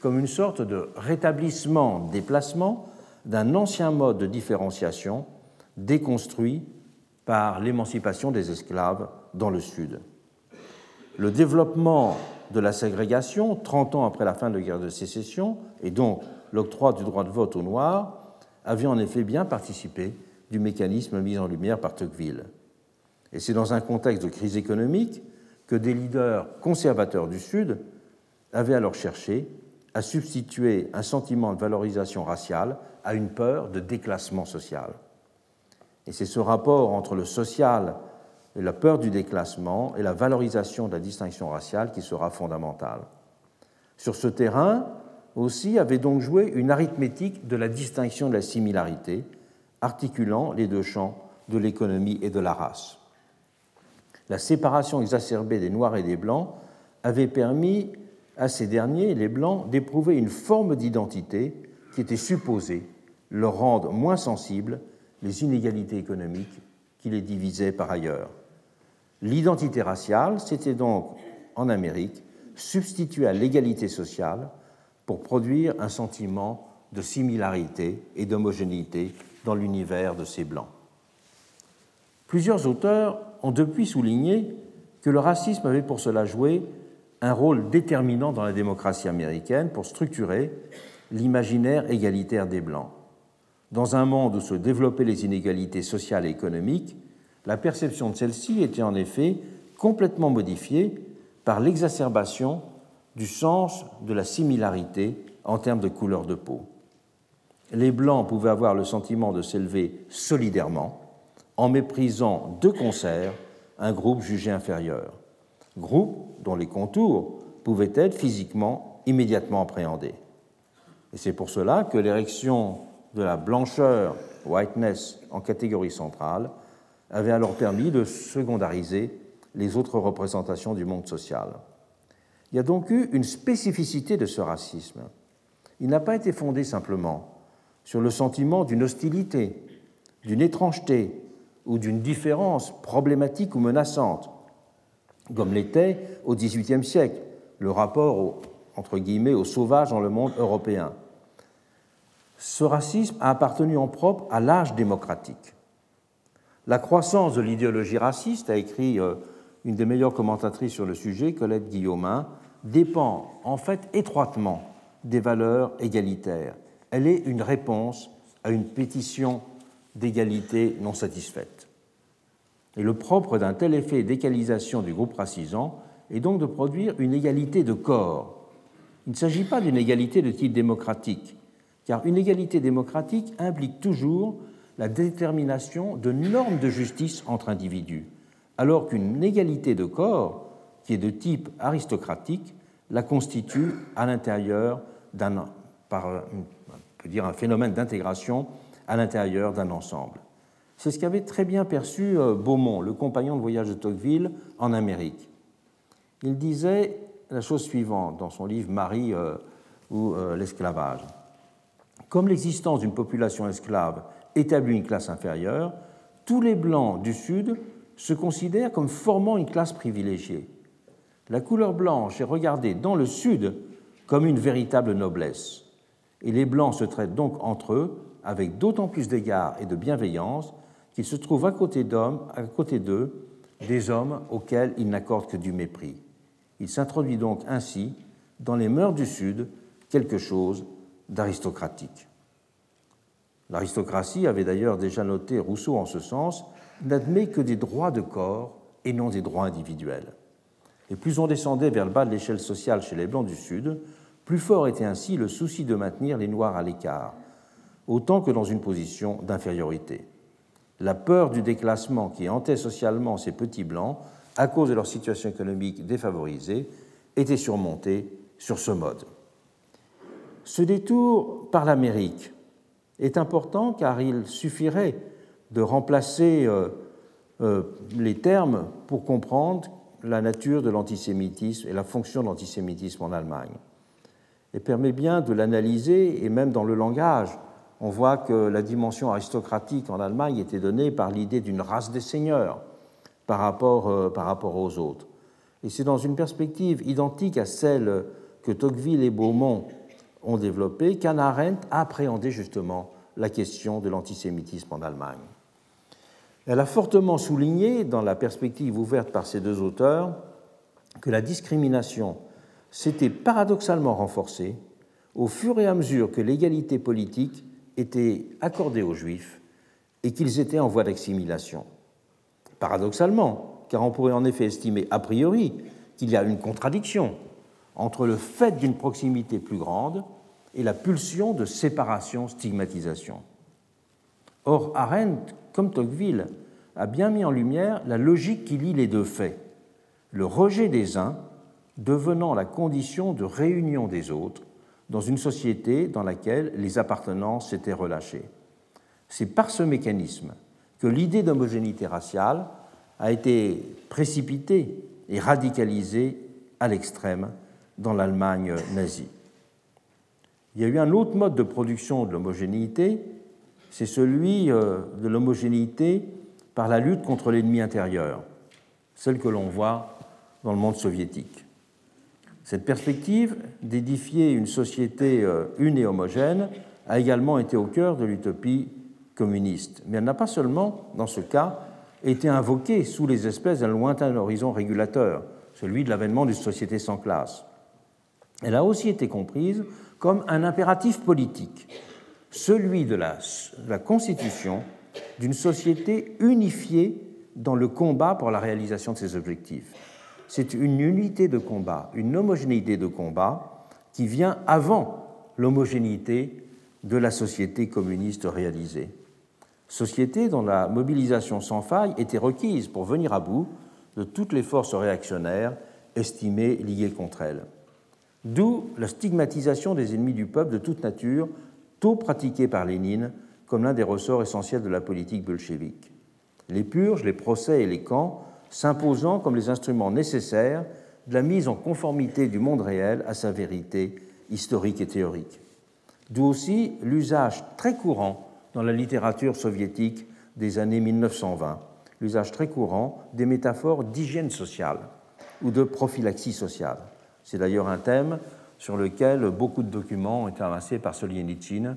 comme une sorte de rétablissement-déplacement d'un ancien mode de différenciation déconstruit par l'émancipation des esclaves dans le Sud. Le développement de la ségrégation, 30 ans après la fin de la guerre de sécession, et donc l'octroi du droit de vote aux Noirs, avait en effet bien participé du mécanisme mis en lumière par Tocqueville. Et c'est dans un contexte de crise économique que des leaders conservateurs du Sud avaient alors cherché à substituer un sentiment de valorisation raciale à une peur de déclassement social. Et c'est ce rapport entre le social la peur du déclassement et la valorisation de la distinction raciale qui sera fondamental. Sur ce terrain aussi avait donc joué une arithmétique de la distinction de la similarité, articulant les deux champs de l'économie et de la race. La séparation exacerbée des Noirs et des Blancs avait permis à ces derniers, les Blancs, d'éprouver une forme d'identité qui était supposée leur rendre moins sensibles les inégalités économiques qui les divisaient par ailleurs. L'identité raciale s'était donc, en Amérique, substituée à l'égalité sociale pour produire un sentiment de similarité et d'homogénéité dans l'univers de ces Blancs. Plusieurs auteurs ont depuis souligné que le racisme avait pour cela joué un rôle déterminant dans la démocratie américaine pour structurer l'imaginaire égalitaire des Blancs. Dans un monde où se développaient les inégalités sociales et économiques, la perception de celles-ci était en effet complètement modifiée par l'exacerbation du sens de la similarité en termes de couleur de peau. Les Blancs pouvaient avoir le sentiment de s'élever solidairement en méprisant de concert un groupe jugé inférieur, groupe dont les contours pouvaient être physiquement immédiatement appréhendés. Et c'est pour cela que l'érection de la blancheur, whiteness, en catégorie centrale, avait alors permis de secondariser les autres représentations du monde social. Il y a donc eu une spécificité de ce racisme. Il n'a pas été fondé simplement sur le sentiment d'une hostilité, d'une étrangeté ou d'une différence problématique ou menaçante, comme l'était au XVIIIe siècle le rapport entre guillemets aux sauvages dans le monde européen. Ce racisme a appartenu en propre à l'âge démocratique. La croissance de l'idéologie raciste, a écrit euh, une des meilleures commentatrices sur le sujet, Colette Guillaumin, dépend en fait étroitement des valeurs égalitaires. Elle est une réponse à une pétition d'égalité non satisfaite. Et le propre d'un tel effet d'égalisation du groupe racisant est donc de produire une égalité de corps. Il ne s'agit pas d'une égalité de type démocratique, car une égalité démocratique implique toujours la détermination de normes de justice entre individus, alors qu'une égalité de corps, qui est de type aristocratique, la constitue à l'intérieur d'un, par on peut dire un phénomène d'intégration à l'intérieur d'un ensemble. C'est ce qu'avait très bien perçu euh, Beaumont, le compagnon de voyage de Tocqueville en Amérique. Il disait la chose suivante dans son livre Marie euh, ou euh, l'esclavage. Comme l'existence d'une population esclave établit une classe inférieure, tous les Blancs du Sud se considèrent comme formant une classe privilégiée. La couleur blanche est regardée dans le Sud comme une véritable noblesse. Et les Blancs se traitent donc entre eux avec d'autant plus d'égard et de bienveillance qu'ils se trouvent à côté d'eux, des hommes auxquels ils n'accordent que du mépris. Il s'introduit donc ainsi dans les mœurs du Sud quelque chose d'aristocratique. L'aristocratie avait d'ailleurs déjà noté Rousseau en ce sens, n'admet que des droits de corps et non des droits individuels. Et plus on descendait vers le bas de l'échelle sociale chez les Blancs du Sud, plus fort était ainsi le souci de maintenir les Noirs à l'écart, autant que dans une position d'infériorité. La peur du déclassement qui hantait socialement ces petits Blancs, à cause de leur situation économique défavorisée, était surmontée sur ce mode. Ce détour par l'Amérique est important car il suffirait de remplacer euh, euh, les termes pour comprendre la nature de l'antisémitisme et la fonction de l'antisémitisme en Allemagne. Et permet bien de l'analyser, et même dans le langage, on voit que la dimension aristocratique en Allemagne était donnée par l'idée d'une race des seigneurs par rapport, euh, par rapport aux autres. Et c'est dans une perspective identique à celle que Tocqueville et Beaumont ont développée qu'Anna Arendt a appréhendé justement la question de l'antisémitisme en Allemagne. Elle a fortement souligné, dans la perspective ouverte par ces deux auteurs, que la discrimination s'était paradoxalement renforcée au fur et à mesure que l'égalité politique était accordée aux Juifs et qu'ils étaient en voie d'assimilation. Paradoxalement, car on pourrait en effet estimer a priori qu'il y a une contradiction entre le fait d'une proximité plus grande et la pulsion de séparation-stigmatisation. Or, Arendt, comme Tocqueville, a bien mis en lumière la logique qui lie les deux faits, le rejet des uns devenant la condition de réunion des autres dans une société dans laquelle les appartenances s'étaient relâchées. C'est par ce mécanisme que l'idée d'homogénéité raciale a été précipitée et radicalisée à l'extrême dans l'Allemagne nazie. Il y a eu un autre mode de production de l'homogénéité, c'est celui euh, de l'homogénéité par la lutte contre l'ennemi intérieur, celle que l'on voit dans le monde soviétique. Cette perspective d'édifier une société euh, une et homogène a également été au cœur de l'utopie communiste. Mais elle n'a pas seulement, dans ce cas, été invoquée sous les espèces d'un lointain horizon régulateur, celui de l'avènement d'une société sans classe. Elle a aussi été comprise comme un impératif politique, celui de la, constitution d'une société unifiée dans le combat pour la réalisation de ses objectifs. C'est une unité de combat, une homogénéité de combat qui vient avant l'homogénéité de la société communiste réalisée. Société dont la mobilisation sans faille était requise pour venir à bout de toutes les forces réactionnaires estimées liées contre elle. D'où la stigmatisation des ennemis du peuple de toute nature, tôt pratiquée par Lénine comme l'un des ressorts essentiels de la politique bolchevique. Les purges, les procès et les camps s'imposant comme les instruments nécessaires de la mise en conformité du monde réel à sa vérité historique et théorique. D'où aussi l'usage très courant dans la littérature soviétique des années 1920, l'usage très courant des métaphores d'hygiène sociale ou de prophylaxie sociale. C'est d'ailleurs un thème sur lequel beaucoup de documents ont été avancés par Solzhenitsyn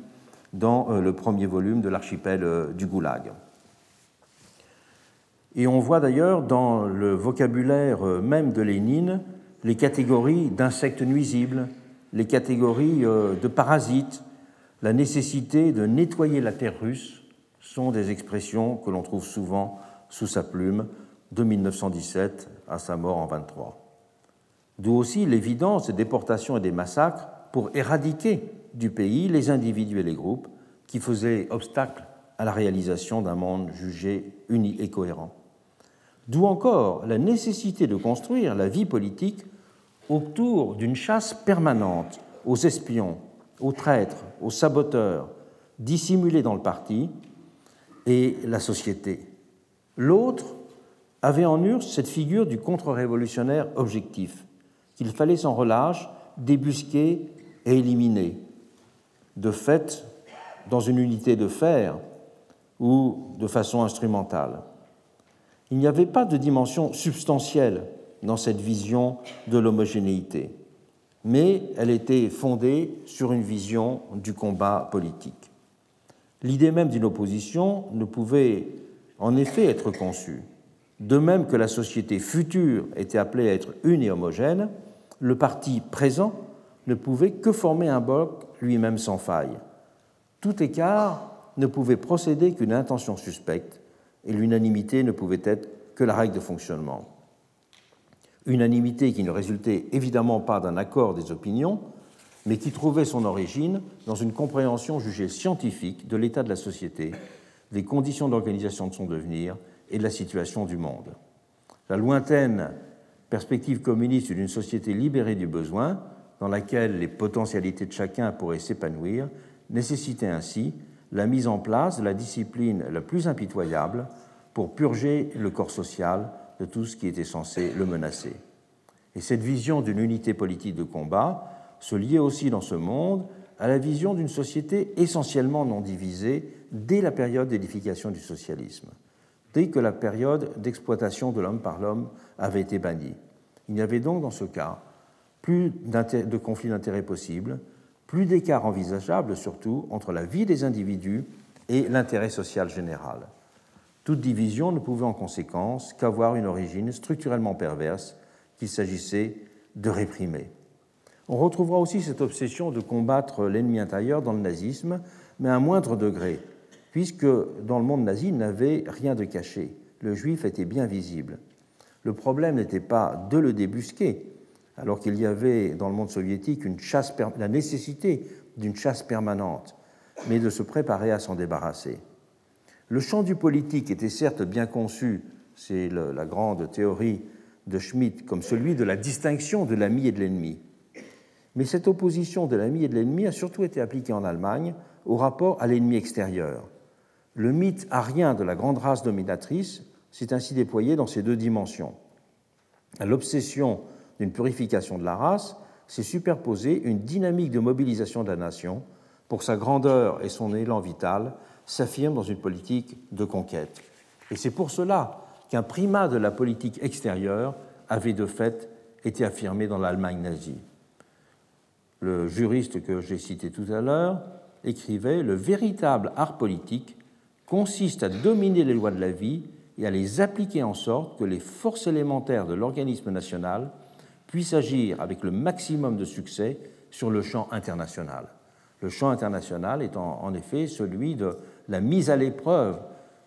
dans euh, le premier volume de l'archipel euh, du Goulag. Et on voit d'ailleurs dans le vocabulaire euh, même de Lénine les catégories d'insectes nuisibles, les catégories de parasites, la nécessité de nettoyer la terre russe sont des expressions que l'on trouve souvent sous sa plume de 1917 à sa mort en 23. D'où aussi l'évidence des déportations et des massacres pour éradiquer du pays les individus et les groupes qui faisaient obstacle à la réalisation d'un monde jugé uni et cohérent. D'où encore la nécessité de construire la vie politique autour d'une chasse permanente aux espions, aux traîtres, aux saboteurs, dissimulés dans le parti et la société. L'autre avait en Urs cette figure du contre-révolutionnaire objectif, qu'il fallait sans relâche débusquer et éliminer, de fait dans une unité de fer ou de façon instrumentale. Il n'y avait pas de dimension substantielle dans cette vision de l'homogénéité, mais elle était fondée sur une vision du combat politique. L'idée même d'une opposition ne pouvait en effet être conçue. De même que la société future était appelée à être une et homogène, le parti présent ne pouvait que former un bloc lui-même sans faille. Tout écart ne pouvait procéder qu'une intention suspecte, et l'unanimité ne pouvait être que la règle de fonctionnement. Unanimité qui ne résultait évidemment pas d'un accord des opinions, mais qui trouvait son origine dans une compréhension jugée scientifique de l'état de la société, des conditions d'organisation de son devenir et de la situation du monde. La lointaine perspective communiste d'une société libérée du besoin, dans laquelle les potentialités de chacun pourraient s'épanouir, nécessitait ainsi la mise en place de la discipline la plus impitoyable pour purger le corps social de tout ce qui était censé le menacer. Et cette vision d'une unité politique de combat se liait aussi dans ce monde à la vision d'une société essentiellement non divisée dès la période d'édification du socialisme, dès que la période d'exploitation de l'homme par l'homme avait été bannie. Il n'y avait donc dans ce cas plus de conflits d'intérêts possibles, plus d'écart envisageable surtout entre la vie des individus et l'intérêt social général. Toute division ne pouvait en conséquence qu'avoir une origine structurellement perverse qu'il s'agissait de réprimer. On retrouvera aussi cette obsession de combattre l'ennemi intérieur dans le nazisme, mais à un moindre degré, puisque dans le monde nazi, il n'avait rien de caché. Le juif était bien visible. Le problème n'était pas de le débusquer, alors qu'il y avait dans le monde soviétique la nécessité d'une chasse permanente, mais de se préparer à s'en débarrasser. Le champ du politique était certes bien conçu, c'est la grande théorie de Schmitt, comme celui de la distinction de l'ami et de l'ennemi. Mais cette opposition de l'ami et de l'ennemi a surtout été appliquée en Allemagne au rapport à l'ennemi extérieur. Le mythe arien de la grande race dominatrice s'est ainsi déployé dans ces deux dimensions. L'obsession d'une purification de la race s'est superposée une dynamique de mobilisation de la nation pour sa grandeur et son élan vital s'affirme dans une politique de conquête. Et c'est pour cela qu'un primat de la politique extérieure avait de fait été affirmé dans l'Allemagne nazie. Le juriste que j'ai cité tout à l'heure écrivait Le véritable art politique consiste à dominer les lois de la vie et à les appliquer en sorte que les forces élémentaires de l'organisme national puissent agir avec le maximum de succès sur le champ international. Le champ international étant en effet celui de la mise à l'épreuve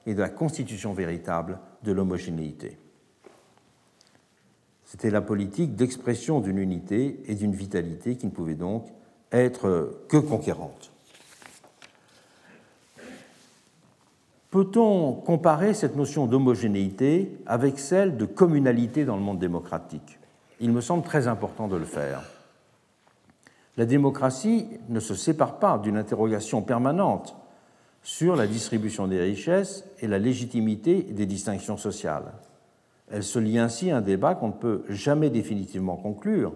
et de la constitution véritable de l'homogénéité. C'était la politique d'expression d'une unité et d'une vitalité qui ne pouvait donc être que conquérante. Peut-on comparer cette notion d'homogénéité avec celle de communalité dans le monde démocratique? Il me semble très important de le faire. La démocratie ne se sépare pas d'une interrogation permanente sur la distribution des richesses et la légitimité des distinctions sociales. Elle se lie ainsi à un débat qu'on ne peut jamais définitivement conclure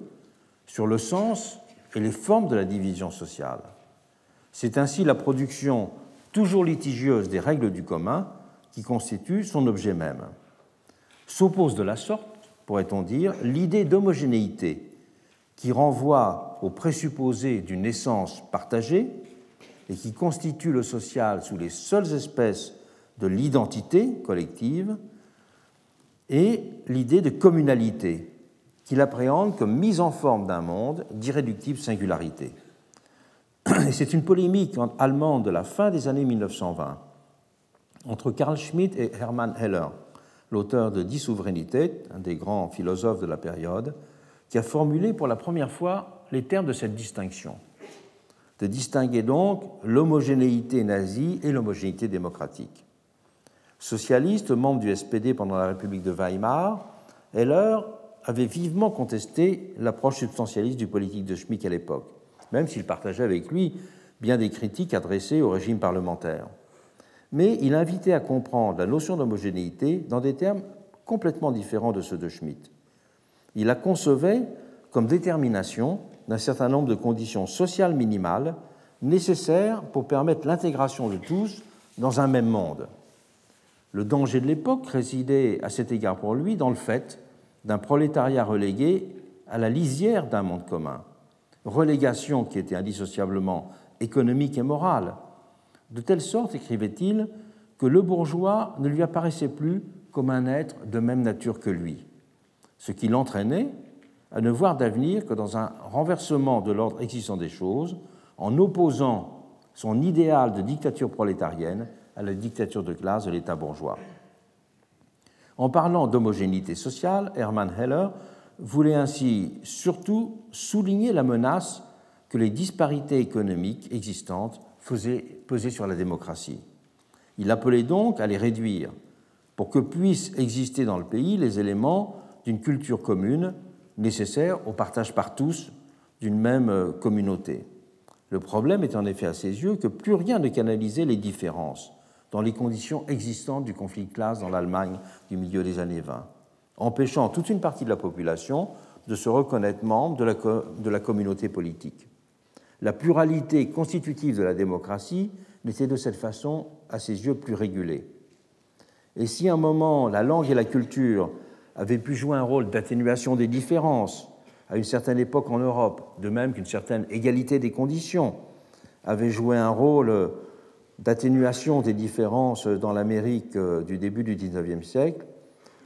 sur le sens et les formes de la division sociale. C'est ainsi la production toujours litigieuse des règles du commun qui constitue son objet même. S'oppose de la sorte, pourrait-on dire, l'idée d'homogénéité qui renvoie au présupposé d'une essence partagée et qui constitue le social sous les seules espèces de l'identité collective, et l'idée de communalité, qu'il appréhende comme mise en forme d'un monde d'irréductible singularité. C'est une polémique allemande de la fin des années 1920 entre Karl Schmitt et Hermann Heller, l'auteur de Die Souveraineté, un des grands philosophes de la période, qui a formulé pour la première fois les termes de cette distinction de distinguer donc l'homogénéité nazie et l'homogénéité démocratique. Socialiste, membre du SPD pendant la République de Weimar, Heller avait vivement contesté l'approche substantialiste du politique de Schmick à l'époque, même s'il partageait avec lui bien des critiques adressées au régime parlementaire. Mais il invitait à comprendre la notion d'homogénéité dans des termes complètement différents de ceux de Schmitt. Il la concevait comme détermination d'un certain nombre de conditions sociales minimales nécessaires pour permettre l'intégration de tous dans un même monde. Le danger de l'époque résidait à cet égard pour lui dans le fait d'un prolétariat relégué à la lisière d'un monde commun, relégation qui était indissociablement économique et morale, de telle sorte, écrivait-il, que le bourgeois ne lui apparaissait plus comme un être de même nature que lui, ce qui l'entraînait à ne voir d'avenir que dans un renversement de l'ordre existant des choses, en opposant son idéal de dictature prolétarienne à la dictature de classe de l'État bourgeois. En parlant d'homogénéité sociale, Hermann Heller voulait ainsi surtout souligner la menace que les disparités économiques existantes faisaient peser sur la démocratie. Il appelait donc à les réduire pour que puissent exister dans le pays les éléments d'une culture commune nécessaire au partage par tous d'une même euh, communauté. Le problème est en effet à ses yeux que plus rien ne canalisait les différences dans les conditions existantes du conflit de classe dans l'Allemagne du milieu des années 20, empêchant toute une partie de la population de se reconnaître membre de la, communauté politique. La pluralité constitutive de la démocratie n'était de cette façon, à ses yeux, plus régulée. Et si à un moment la langue et la culture avait pu jouer un rôle d'atténuation des différences à une certaine époque en Europe, de même qu'une certaine égalité des conditions avait joué un rôle d'atténuation des différences dans l'Amérique euh, du début du XIXe siècle,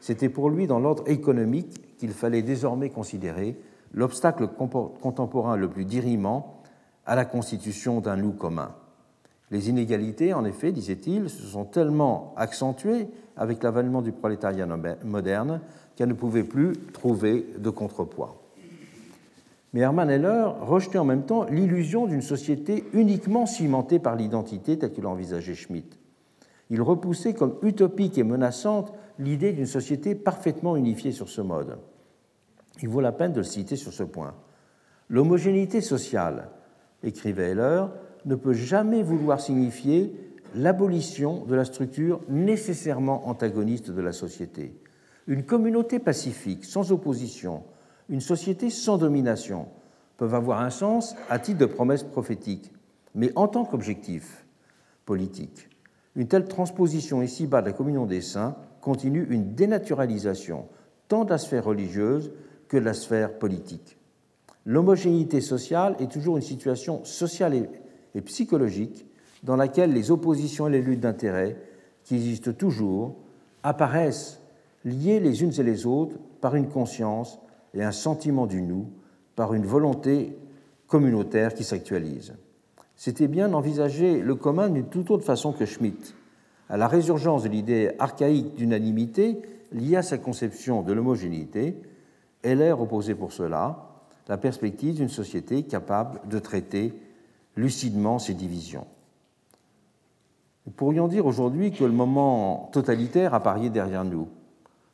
c'était pour lui dans l'ordre économique qu'il fallait désormais considérer l'obstacle contemporain le plus dirimant à la constitution d'un nous commun. Les inégalités, en effet, disait-il, se sont tellement accentuées avec l'avènement du prolétariat moderne qu'elle ne pouvait plus trouver de contrepoids. Mais Hermann Heller rejetait en même temps l'illusion d'une société uniquement cimentée par l'identité telle que l'envisageait Schmitt. Il repoussait comme utopique et menaçante l'idée d'une société parfaitement unifiée sur ce mode. Il vaut la peine de le citer sur ce point. L'homogénéité sociale, écrivait Heller, ne peut jamais vouloir signifier l'abolition de la structure nécessairement antagoniste de la société. Une communauté pacifique, sans opposition, une société sans domination peuvent avoir un sens à titre de promesse prophétique, mais en tant qu'objectif politique. Une telle transposition ici-bas de la communion des saints continue une dénaturalisation tant de la sphère religieuse que de la sphère politique. L'homogénéité sociale est toujours une situation sociale et psychologique dans laquelle les oppositions et les luttes d'intérêts, qui existent toujours, apparaissent liées les unes et les autres par une conscience et un sentiment du nous, par une volonté communautaire qui s'actualise. C'était bien d'envisager le commun d'une toute autre façon que Schmitt, à la résurgence de l'idée archaïque d'unanimité liée à sa conception de l'homogénéité, Heller opposait pour cela la perspective d'une société capable de traiter lucidement ces divisions. Nous pourrions dire aujourd'hui que le moment totalitaire apparaît derrière nous,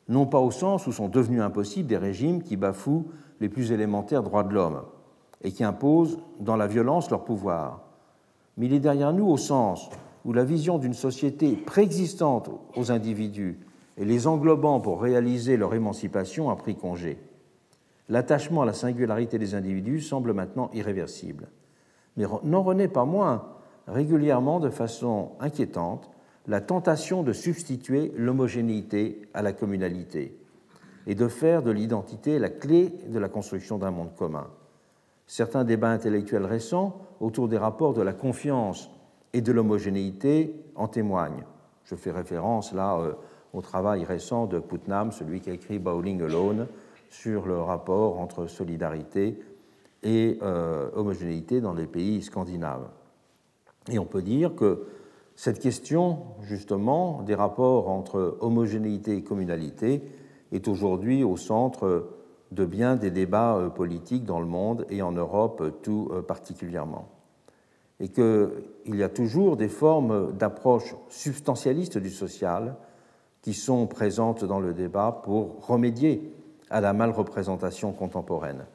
non pas au sens où sont devenus impossibles des régimes qui bafouent les plus élémentaires droits de l'homme et qui imposent dans la violence leur pouvoir, mais il est derrière nous au sens où la vision d'une société préexistante aux individus et les englobant pour réaliser leur émancipation a pris congé. L'attachement à la singularité des individus semble maintenant irréversible. Mais n'en renaît pas moins régulièrement de façon inquiétante la tentation de substituer l'homogénéité à la communalité et de faire de l'identité la clé de la construction d'un monde commun. Certains débats intellectuels récents autour des rapports de la confiance et de l'homogénéité en témoignent. Je fais référence là euh, au travail récent de Putnam, celui qui a écrit Bowling Alone, sur le rapport entre solidarité et euh, homogénéité dans les pays scandinaves. Et on peut dire que cette question, justement, des rapports entre homogénéité et communalité est aujourd'hui au centre de bien des débats euh, politiques dans le monde et en Europe tout particulièrement. Et qu'il y a toujours des formes d'approche substantialiste du social qui sont présentes dans le débat pour remédier à la malreprésentation contemporaine.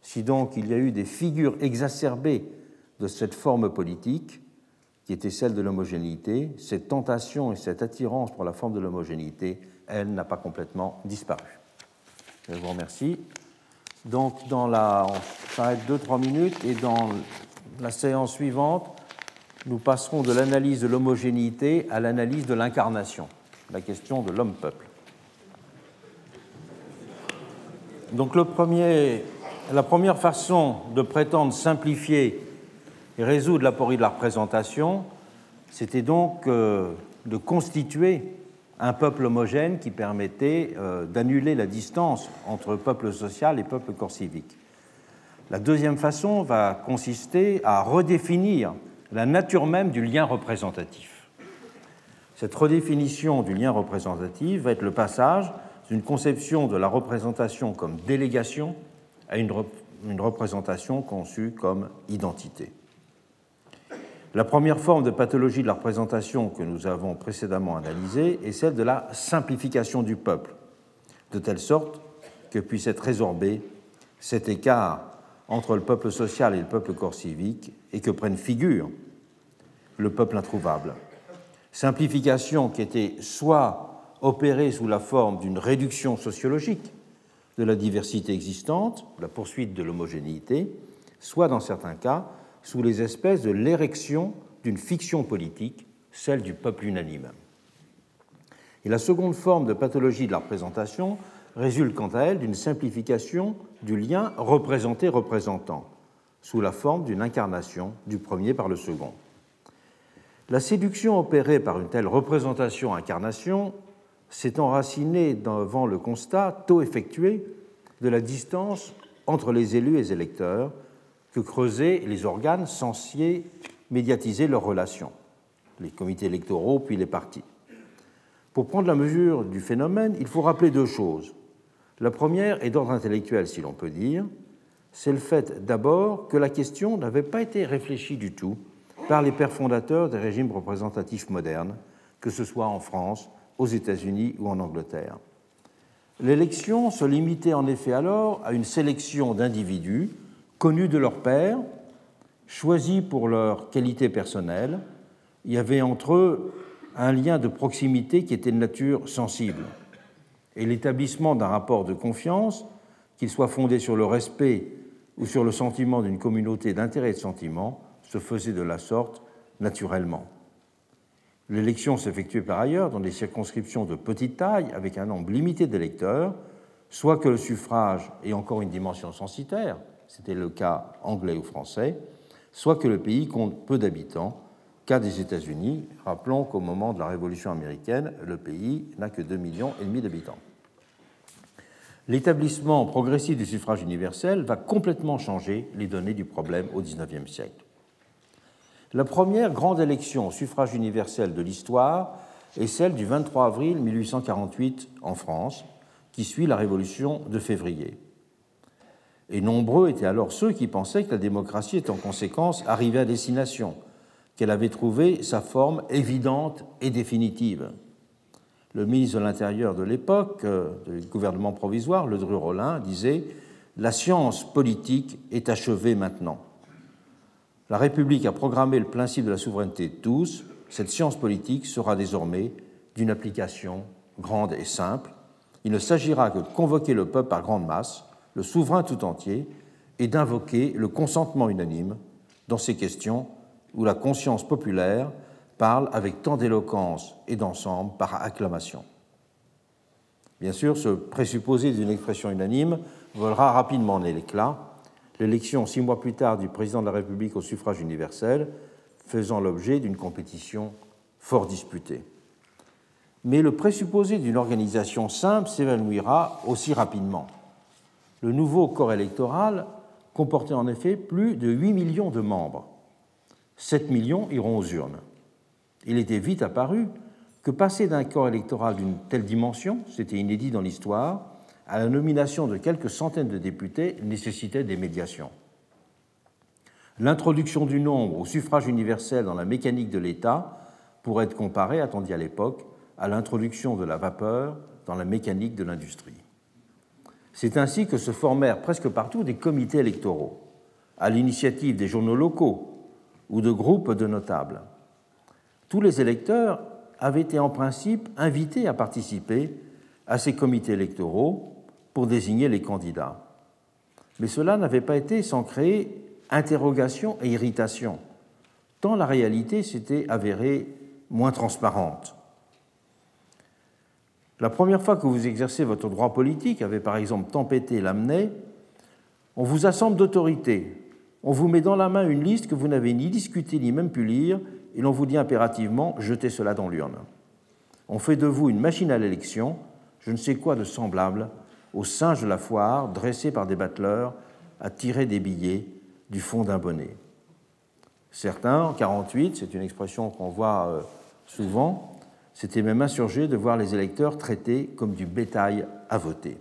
Si donc il y a eu des figures exacerbées de cette forme politique, qui était celle de l'homogénéité, cette tentation et cette attirance pour la forme de l'homogénéité, elle n'a pas complètement disparu. Je vous remercie. Donc, dans la, on s'arrête 2-3 minutes et dans la séance suivante, nous passerons de l'analyse de l'homogénéité à l'analyse de l'incarnation, la question de l'homme-peuple. Donc, la première façon de prétendre simplifier et résoudre l'aporie de la représentation, c'était donc euh, de constituer un peuple homogène qui permettait euh, d'annuler la distance entre peuple social et peuple corps civique. La deuxième façon va consister à redéfinir la nature même du lien représentatif. Cette redéfinition du lien représentatif va être le passage d'une conception de la représentation comme délégation à une, représentation conçue comme identité. La première forme de pathologie de la représentation que nous avons précédemment analysée est celle de la simplification du peuple, de telle sorte que puisse être résorbé cet écart entre le peuple social et le peuple corps civique et que prenne figure le peuple introuvable. Simplification qui était soit opérée sous la forme d'une réduction sociologique de la diversité existante, la poursuite de l'homogénéité, soit dans certains cas sous les espèces de l'érection d'une fiction politique, celle du peuple unanime. Et la seconde forme de pathologie de la représentation résulte quant à elle d'une simplification du lien représenté-représentant, sous la forme d'une incarnation du premier par le second. La séduction opérée par une telle représentation-incarnation s'est enracinée devant le constat tôt effectué de la distance entre les élus et les électeurs que creusaient les organes censés médiatiser leurs relations, les comités électoraux puis les partis. Pour prendre la mesure du phénomène, il faut rappeler deux choses. La première est d'ordre intellectuel, si l'on peut dire. C'est le fait d'abord que la question n'avait pas été réfléchie du tout par les pères fondateurs des régimes représentatifs modernes, que ce soit en France, aux États-Unis ou en Angleterre. L'élection se limitait en effet alors à une sélection d'individus connus de leur père, choisis pour leur qualité personnelle. Il y avait entre eux un lien de proximité qui était de nature sensible. Et l'établissement d'un rapport de confiance qu'il soit fondé sur le respect ou sur le sentiment d'une communauté d'intérêt et de sentiments, se faisait de la sorte naturellement. L'élection s'effectuait par ailleurs dans des circonscriptions de petite taille, avec un nombre limité d'électeurs, soit que le suffrage ait encore une dimension censitaire, c'était le cas anglais ou français, soit que le pays compte peu d'habitants, cas des États-Unis. Rappelons qu'au moment de la Révolution américaine, le pays n'a que 2,5 millions d'habitants. L'établissement progressif du suffrage universel va complètement changer les données du problème au XIXe siècle. La première grande élection au suffrage universel de l'histoire est celle du 23 avril 1848 en France, qui suit la Révolution de février. Et nombreux étaient alors ceux qui pensaient que la démocratie est en conséquence arrivée à destination, qu'elle avait trouvé sa forme évidente et définitive. Le ministre de l'Intérieur de l'époque, euh, du gouvernement provisoire, Le Dru-Rollin, disait La science politique est achevée maintenant. La République a programmé le principe de la souveraineté de tous. Cette science politique sera désormais d'une application grande et simple. Il ne s'agira que de convoquer le peuple par grande masse, le souverain tout entier, et d'invoquer le consentement unanime dans ces questions où la conscience populaire parle avec tant d'éloquence et d'ensemble par acclamation. Bien sûr, ce présupposé d'une expression unanime volera rapidement en l'éclat, l'élection six mois plus tard du président de la République au suffrage universel faisant l'objet d'une compétition fort disputée. Mais le présupposé d'une organisation simple s'évanouira aussi rapidement. Le nouveau corps électoral comportait en effet plus de 8 millions de membres 7 millions iront aux urnes. Il était vite apparu que passer d'un corps électoral d'une telle dimension, c'était inédit dans l'histoire, à la nomination de quelques centaines de députés nécessitait des médiations. L'introduction du nombre au suffrage universel dans la mécanique de l'État pourrait être comparée, attendue à l'époque, à l'introduction de la vapeur dans la mécanique de l'industrie. C'est ainsi que se formèrent presque partout des comités électoraux, à l'initiative des journaux locaux, ou de groupes de notables. Tous les électeurs avaient été en principe invités à participer à ces comités électoraux pour désigner les candidats. Mais cela n'avait pas été sans créer interrogation et irritation, tant la réalité s'était avérée moins transparente. La première fois que vous exercez votre droit politique avait par exemple tempêté l'amener, on vous assemble d'autorité on vous met dans la main une liste que vous n'avez ni discutée ni même pu lire, et l'on vous dit impérativement jetez cela dans l'urne. On fait de vous une machine à l'élection, je ne sais quoi de semblable au singe de la foire dressé par des battleurs à tirer des billets du fond d'un bonnet. Certains, en 48, c'est une expression qu'on voit euh, souvent, s'étaient même insurgés de voir les électeurs traités comme du bétail à voter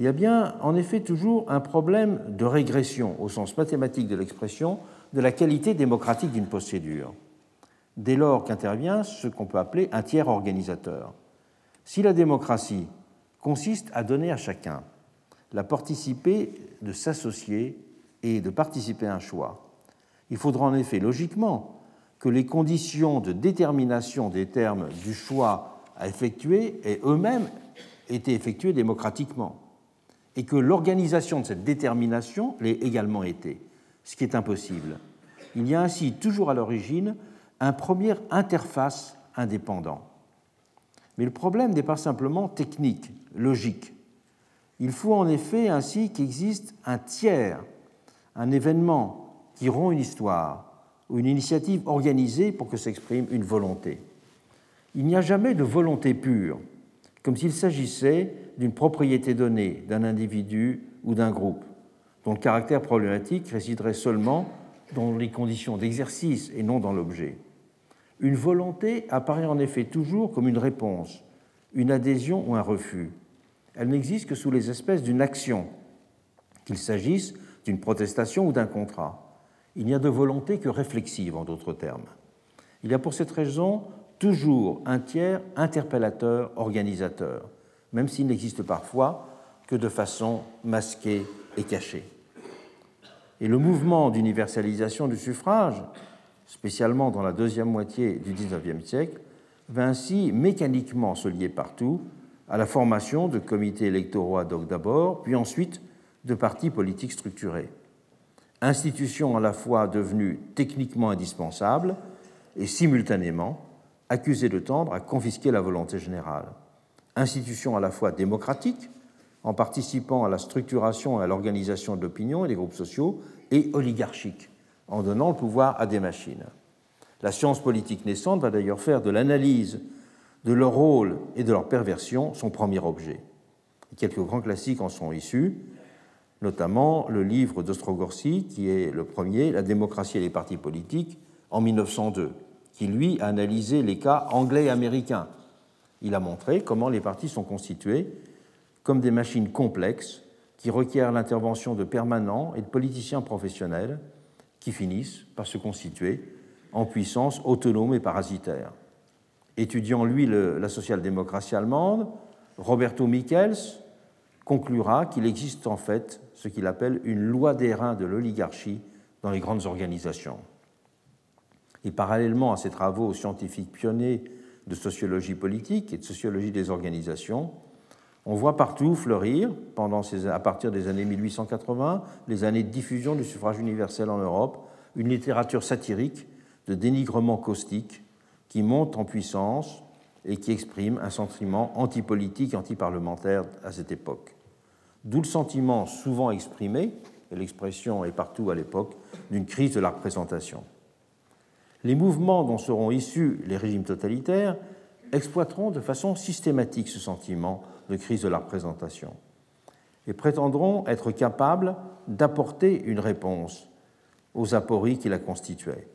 il y a bien en effet toujours un problème de régression au sens mathématique de l'expression de la qualité démocratique d'une procédure, dès lors qu'intervient ce qu'on peut appeler un tiers organisateur. Si la démocratie consiste à donner à chacun la participer de s'associer et de participer à un choix, il faudra en effet logiquement que les conditions de détermination des termes du choix à effectuer aient eux-mêmes été effectuées démocratiquement et que l'organisation de cette détermination l'ait également été, ce qui est impossible. Il y a ainsi toujours à l'origine un premier interface indépendant. Mais le problème n'est pas simplement technique, logique. Il faut en effet ainsi qu'existe un tiers, un événement qui rompt une histoire ou une initiative organisée pour que s'exprime une volonté. Il n'y a jamais de volonté pure, comme s'il s'agissait d'une propriété donnée d'un individu ou d'un groupe, dont le caractère problématique résiderait seulement dans les conditions d'exercice et non dans l'objet. Une volonté apparaît en effet toujours comme une réponse, une adhésion ou un refus. Elle n'existe que sous les espèces d'une action, qu'il s'agisse d'une protestation ou d'un contrat. Il n'y a de volonté que réflexive, en d'autres termes. Il y a pour cette raison toujours un tiers interpellateur, organisateur, même s'il n'existe parfois que de façon masquée et cachée. Et le mouvement d'universalisation du suffrage, spécialement dans la deuxième moitié du XIXe siècle, va ainsi mécaniquement se lier partout à la formation de comités électoraux ad hoc d'abord, puis ensuite de partis politiques structurés. Institution à la fois devenue techniquement indispensable et simultanément accusée de tendre à confisquer la volonté générale. Institution à la fois démocratique, en participant à la structuration et à l'organisation de l'opinion et des groupes sociaux, et oligarchique, en donnant le pouvoir à des machines. La science politique naissante va d'ailleurs faire de l'analyse de leur rôle et de leur perversion son premier objet. Quelques grands classiques en sont issus, notamment le livre d'Ostrogorski, qui est le premier, La démocratie et les partis politiques, en 1902, qui lui a analysé les cas anglais et américains. Il a montré comment les partis sont constitués comme des machines complexes qui requièrent l'intervention de permanents et de politiciens professionnels qui finissent par se constituer en puissance autonome et parasitaire. Étudiant, lui, la social-démocratie allemande, Roberto Michels conclura qu'il existe en fait ce qu'il appelle une loi des reins de l'oligarchie dans les grandes organisations. Et parallèlement à ces travaux scientifiques pionniers de sociologie politique et de sociologie des organisations, on voit partout fleurir, à partir des années 1880, les années de diffusion du suffrage universel en Europe, une littérature satirique de dénigrement caustique qui monte en puissance et qui exprime un sentiment antipolitique antiparlementaire à cette époque. D'où le sentiment souvent exprimé, et l'expression est partout à l'époque, d'une crise de la représentation. Les mouvements dont seront issus les régimes totalitaires exploiteront de façon systématique ce sentiment de crise de la représentation et prétendront être capables d'apporter une réponse aux apories qui la constituaient.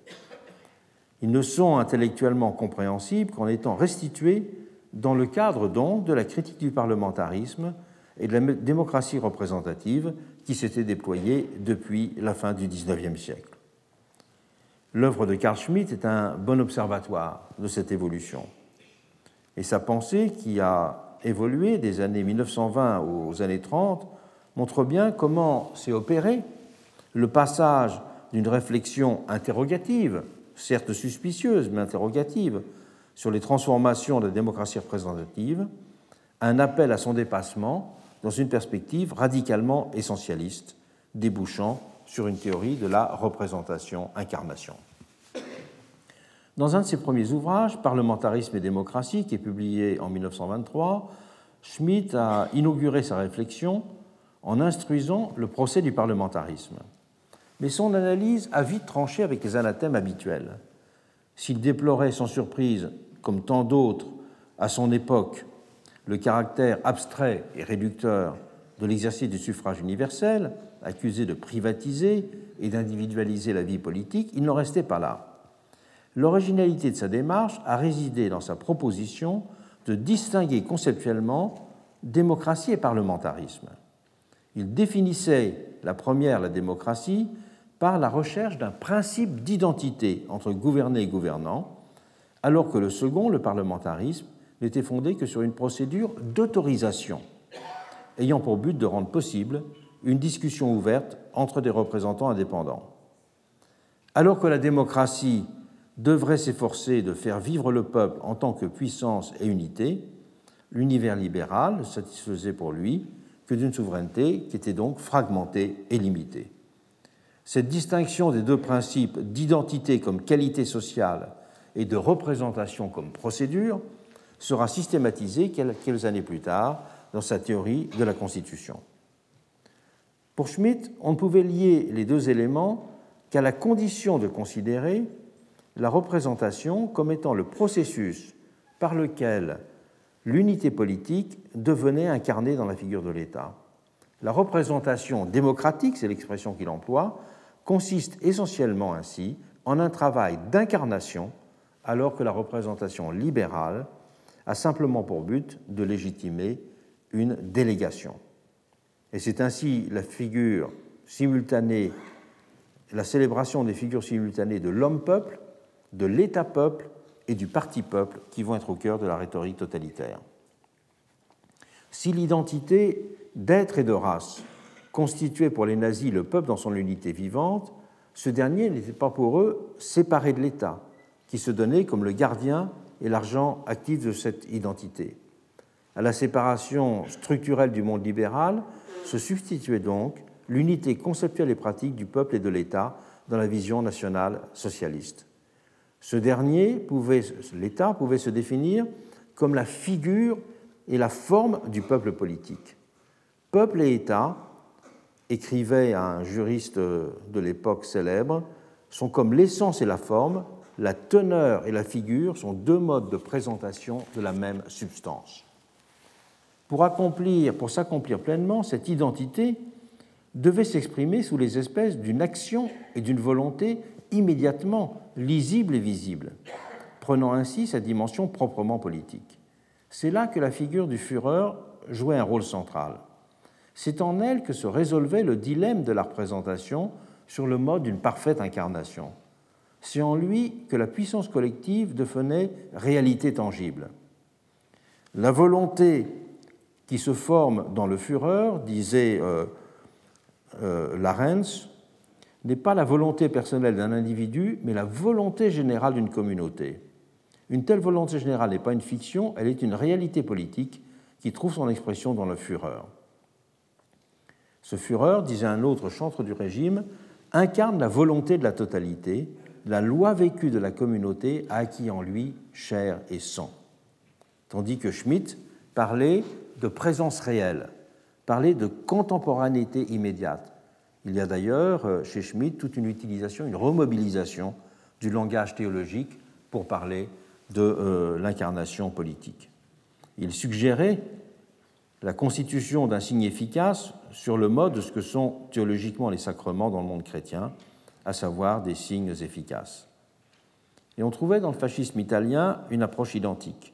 Ils ne sont intellectuellement compréhensibles qu'en étant restitués dans le cadre donc de la critique du parlementarisme et de la démocratie représentative qui s'était déployée depuis la fin du XIXe siècle. L'œuvre de Carl Schmitt est un bon observatoire de cette évolution. Et sa pensée, qui a évolué des années 1920 aux années 30, montre bien comment s'est opéré le passage d'une réflexion interrogative certes suspicieuse, mais interrogative, sur les transformations de la démocratie représentative, un appel à son dépassement dans une perspective radicalement essentialiste, débouchant sur une théorie de la représentation-incarnation. Dans un de ses premiers ouvrages, Parlementarisme et démocratie, qui est publié en 1923, Schmitt a inauguré sa réflexion en instruisant le procès du parlementarisme mais son analyse a vite tranché avec les anathèmes habituels. S'il déplorait sans surprise, comme tant d'autres à son époque, le caractère abstrait et réducteur de l'exercice du suffrage universel, accusé de privatiser et d'individualiser la vie politique, il n'en restait pas là. L'originalité de sa démarche a résidé dans sa proposition de distinguer conceptuellement démocratie et parlementarisme. Il définissait la première, la démocratie, par la recherche d'un principe d'identité entre gouverné et gouvernant, alors que le second, le parlementarisme, n'était fondé que sur une procédure d'autorisation, ayant pour but de rendre possible une discussion ouverte entre des représentants indépendants. Alors que la démocratie devrait s'efforcer de faire vivre le peuple en tant que puissance et unité, l'univers libéral ne satisfaisait pour lui que d'une souveraineté qui était donc fragmentée et limitée. Cette distinction des deux principes d'identité comme qualité sociale et de représentation comme procédure sera systématisée quelques années plus tard dans sa théorie de la Constitution. Pour Schmitt, on ne pouvait lier les deux éléments qu'à la condition de considérer la représentation comme étant le processus par lequel l'unité politique devenait incarnée dans la figure de l'État. La représentation démocratique, c'est l'expression qu'il emploie, consiste essentiellement ainsi en un travail d'incarnation, alors que la représentation libérale a simplement pour but de légitimer une délégation. Et c'est ainsi la figure simultanée, la célébration des figures simultanées de l'homme-peuple, de l'État-peuple et du parti-peuple qui vont être au cœur de la rhétorique totalitaire. Si l'identité d'être et de race constituait pour les nazis le peuple dans son unité vivante, ce dernier n'était pas pour eux séparé de l'État, qui se donnait comme le gardien et l'argent actif de cette identité. À la séparation structurelle du monde libéral se substituait donc l'unité conceptuelle et pratique du peuple et de l'État dans la vision nationale socialiste. Ce dernier l'État pouvait se définir comme la figure et la forme du peuple politique. Peuple et État, écrivait un juriste de l'époque célèbre, sont comme l'essence et la forme, la teneur et la figure sont deux modes de présentation de la même substance. Pour accomplir, pour s'accomplir pleinement, cette identité devait s'exprimer sous les espèces d'une action et d'une volonté immédiatement lisible et visible, prenant ainsi sa dimension proprement politique. C'est là que la figure du Führer jouait un rôle central. C'est en elle que se résolvait le dilemme de la représentation sur le mode d'une parfaite incarnation. C'est en lui que la puissance collective devenait réalité tangible. La volonté qui se forme dans le Führer, disait euh, euh n'est pas la volonté personnelle d'un individu, mais la volonté générale d'une communauté. Une telle volonté générale n'est pas une fiction, elle est une réalité politique qui trouve son expression dans le Führer. Ce Führer, disait un autre chantre du régime, incarne la volonté de la totalité, la loi vécue de la communauté acquis en lui chair et sang. Tandis que Schmitt parlait de présence réelle, parlait de contemporanéité immédiate, il y a d'ailleurs euh, chez Schmitt toute une utilisation, une remobilisation du langage théologique pour parler de euh, l'incarnation politique. Il suggérait la constitution d'un signe efficace sur le mode de ce que sont théologiquement les sacrements dans le monde chrétien, à savoir des signes efficaces. Et on trouvait dans le fascisme italien une approche identique.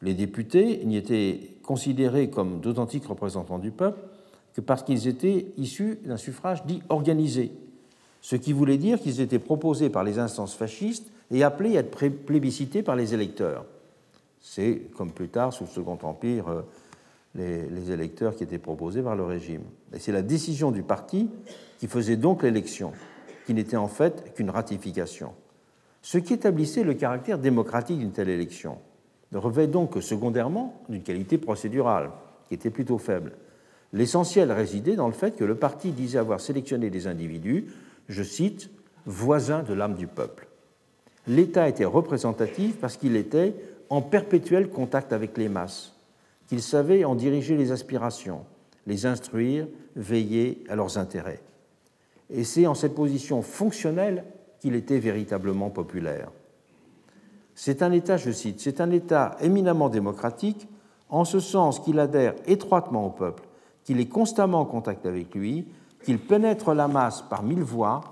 Les députés n'y étaient considérés comme d'authentiques représentants du peuple que parce qu'ils étaient issus d'un suffrage dit organisé, ce qui voulait dire qu'ils étaient proposés par les instances fascistes et appelés à être plébiscités par les électeurs. C'est, comme plus tard, sous le Second Empire, euh, les, les électeurs qui étaient proposés par le régime. Et c'est la décision du parti qui faisait donc l'élection, qui n'était en fait qu'une ratification. Ce qui établissait le caractère démocratique d'une telle élection ne revêt donc que secondairement d'une qualité procédurale, qui était plutôt faible. L'essentiel résidait dans le fait que le parti disait avoir sélectionné des individus, je cite, voisins de l'âme du peuple. L'État était représentatif parce qu'il était en perpétuel contact avec les masses, qu'il savait en diriger les aspirations, les instruire, veiller à leurs intérêts. Et c'est en cette position fonctionnelle qu'il était véritablement populaire. C'est un État, je cite, c'est un État éminemment démocratique en ce sens qu'il adhère étroitement au peuple qu'il est constamment en contact avec lui, qu'il pénètre la masse par mille voies,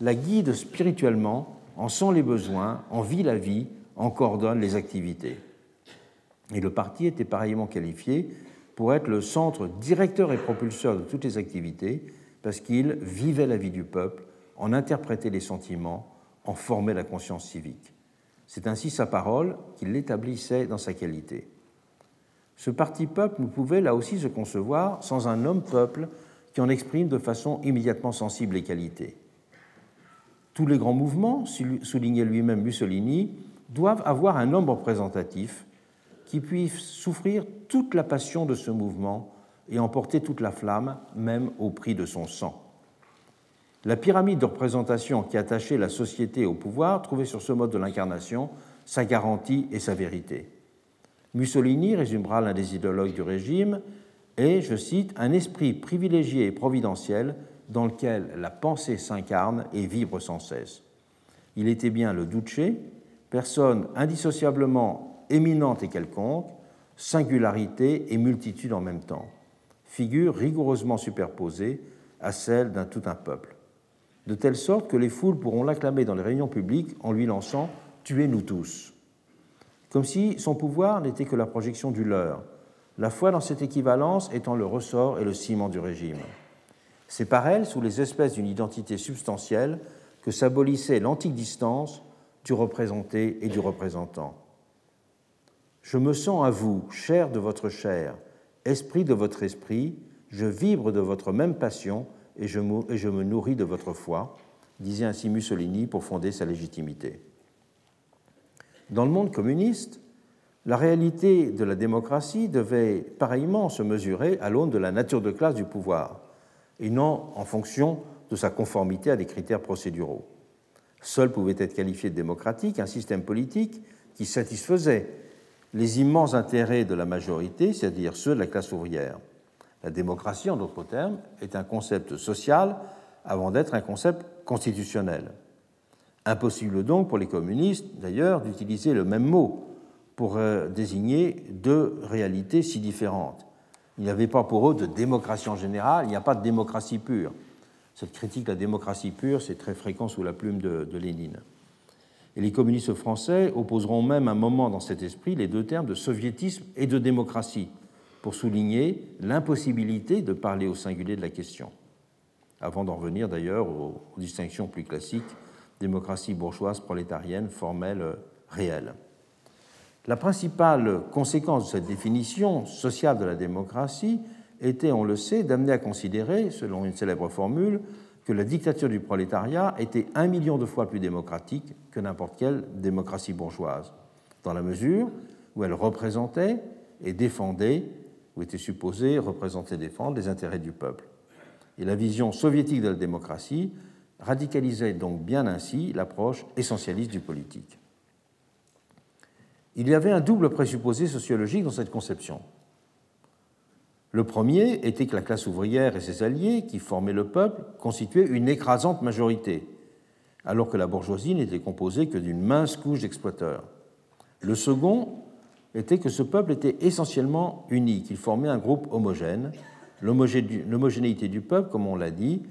la guide spirituellement, en sent les besoins, en vit la vie, en coordonne les activités. Et le parti était pareillement qualifié pour être le centre directeur et propulseur de toutes les activités, parce qu'il vivait la vie du peuple, en interprétait les sentiments, en formait la conscience civique. C'est ainsi sa parole qu'il l'établissait dans sa qualité. Ce parti-peuple ne pouvait là aussi se concevoir sans un homme-peuple qui en exprime de façon immédiatement sensible les qualités. Tous les grands mouvements, soulignait lui-même Mussolini, doivent avoir un homme représentatif qui puisse souffrir toute la passion de ce mouvement et emporter toute la flamme, même au prix de son sang. La pyramide de représentation qui attachait la société au pouvoir trouvait sur ce mode de l'incarnation sa garantie et sa vérité. Mussolini, résumera l'un des idéologues du régime, est, je cite, un esprit privilégié et providentiel dans lequel la pensée s'incarne et vibre sans cesse. Il était bien le Duce, personne indissociablement éminente et quelconque, singularité et multitude en même temps, figure rigoureusement superposée à celle d'un tout un peuple, de telle sorte que les foules pourront l'acclamer dans les réunions publiques en lui lançant Tuez-nous tous comme si son pouvoir n'était que la projection du leur, la foi dans cette équivalence étant le ressort et le ciment du régime. C'est par elle, sous les espèces d'une identité substantielle, que s'abolissait l'antique distance du représenté et du représentant. Je me sens à vous, chair de votre chair, esprit de votre esprit, je vibre de votre même passion et je me nourris de votre foi, disait ainsi Mussolini pour fonder sa légitimité. Dans le monde communiste, la réalité de la démocratie devait pareillement se mesurer à l'aune de la nature de classe du pouvoir, et non en fonction de sa conformité à des critères procéduraux. Seul pouvait être qualifié de démocratique un système politique qui satisfaisait les immenses intérêts de la majorité, c'est-à-dire ceux de la classe ouvrière. La démocratie, en d'autres termes, est un concept social avant d'être un concept constitutionnel. Impossible donc pour les communistes, d'ailleurs, d'utiliser le même mot pour euh, désigner deux réalités si différentes. Il n'y avait pas pour eux de démocratie en général, il n'y a pas de démocratie pure. Cette critique de la démocratie pure, c'est très fréquent sous la plume de, de Lénine. Et les communistes français opposeront même un moment dans cet esprit les deux termes de soviétisme et de démocratie, pour souligner l'impossibilité de parler au singulier de la question, avant d'en revenir d'ailleurs aux, distinctions plus classiques démocratie bourgeoise, prolétarienne, formelle, réelle. La principale conséquence de cette définition sociale de la démocratie était, on le sait, d'amener à considérer, selon une célèbre formule, que la dictature du prolétariat était un million de fois plus démocratique que n'importe quelle démocratie bourgeoise, dans la mesure où elle représentait et défendait ou était supposé représenter et défendre les intérêts du peuple. Et la vision soviétique de la démocratie radicalisait donc bien ainsi l'approche essentialiste du politique. Il y avait un double présupposé sociologique dans cette conception. Le premier était que la classe ouvrière et ses alliés, qui formaient le peuple, constituaient une écrasante majorité, alors que la bourgeoisie n'était composée que d'une mince couche d'exploiteurs. Le second était que ce peuple était essentiellement unique, il formait un groupe homogène. L'homogénéité du peuple, comme on l'a dit,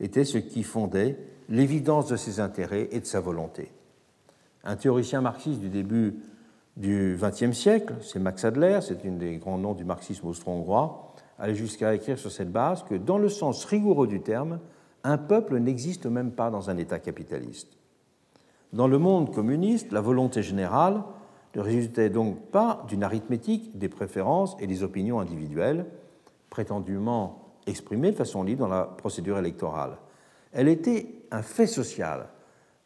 était ce qui fondait l'évidence de ses intérêts et de sa volonté. Un théoricien marxiste du début du XXe siècle, c'est Max Adler, c'est un des grands noms du marxisme austro-hongrois, allait jusqu'à écrire sur cette base que, dans le sens rigoureux du terme, un peuple n'existe même pas dans un État capitaliste. Dans le monde communiste, la volonté générale ne résultait donc pas d'une arithmétique des préférences et des opinions individuelles, prétendument exprimées de façon libre dans la procédure électorale. Elle était un fait social,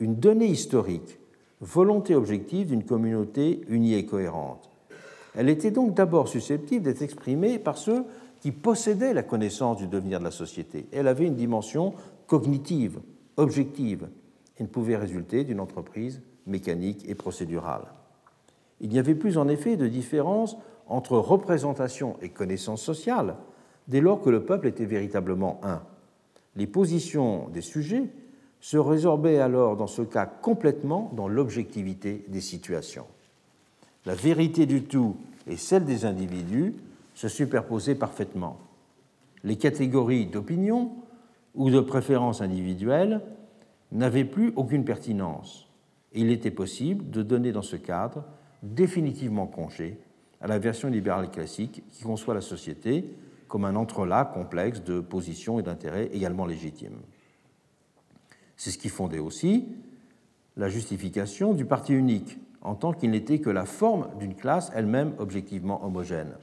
une donnée historique, volonté objective d'une communauté unie et cohérente. Elle était donc d'abord susceptible d'être exprimée par ceux qui possédaient la connaissance du devenir de la société. Elle avait une dimension cognitive, objective, et ne pouvait résulter d'une entreprise mécanique et procédurale. Il n'y avait plus en effet de différence entre représentation et connaissance sociale dès lors que le peuple était véritablement un. Les positions des sujets se résorbaient alors dans ce cas complètement dans l'objectivité des situations. La vérité du tout et celle des individus se superposaient parfaitement. Les catégories d'opinion ou de préférences individuelles n'avaient plus aucune pertinence. Il était possible de donner dans ce cadre définitivement congé à la version libérale classique qui conçoit la société comme un entrelac complexe de positions et d'intérêts également légitimes. C'est ce qui fondait aussi la justification du parti unique, en tant qu'il n'était que la forme d'une classe elle-même objectivement homogène.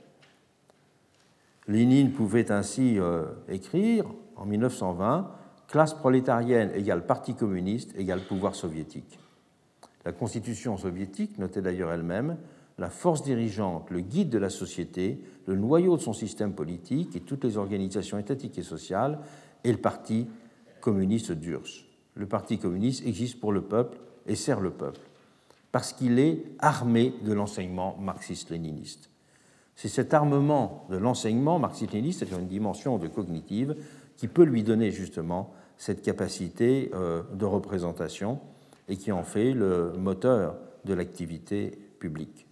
Lénine pouvait ainsi euh, écrire en 1920 Classe prolétarienne égale Parti communiste égale pouvoir soviétique. La constitution soviétique notait d'ailleurs elle-même la force dirigeante, le guide de la société, le noyau de son système politique et toutes les organisations étatiques et sociales et le Parti communiste d'URSS. Le Parti communiste existe pour le peuple et sert le peuple, parce qu'il est armé de l'enseignement marxiste-léniniste. C'est cet armement de l'enseignement marxiste-léniniste, c'est-à-dire une dimension de cognitive, qui peut lui donner justement cette capacité euh, de représentation et qui en fait le moteur de l'activité publique.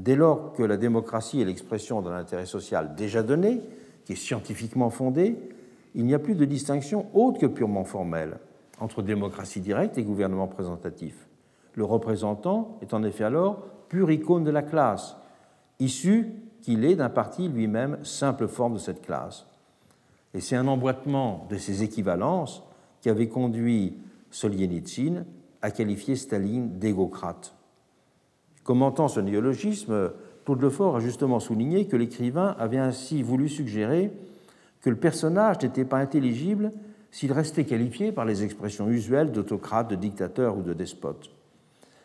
Dès lors que la démocratie est l'expression d'un intérêt social déjà donné, qui est scientifiquement fondé, il n'y a plus de distinction autre que purement formelle entre démocratie directe et gouvernement représentatif. Le représentant est en effet alors pure icône de la classe, issu qu'il est d'un parti lui-même simple forme de cette classe. Et c'est un emboîtement de ces équivalences qui avait conduit Solzhenitsyn à qualifier Staline d'égocrate. Commentant ce néologisme, Claude Lefort a justement souligné que l'écrivain avait ainsi voulu suggérer que le personnage n'était pas intelligible s'il restait qualifié par les expressions usuelles d'autocrate, de dictateur ou de despote.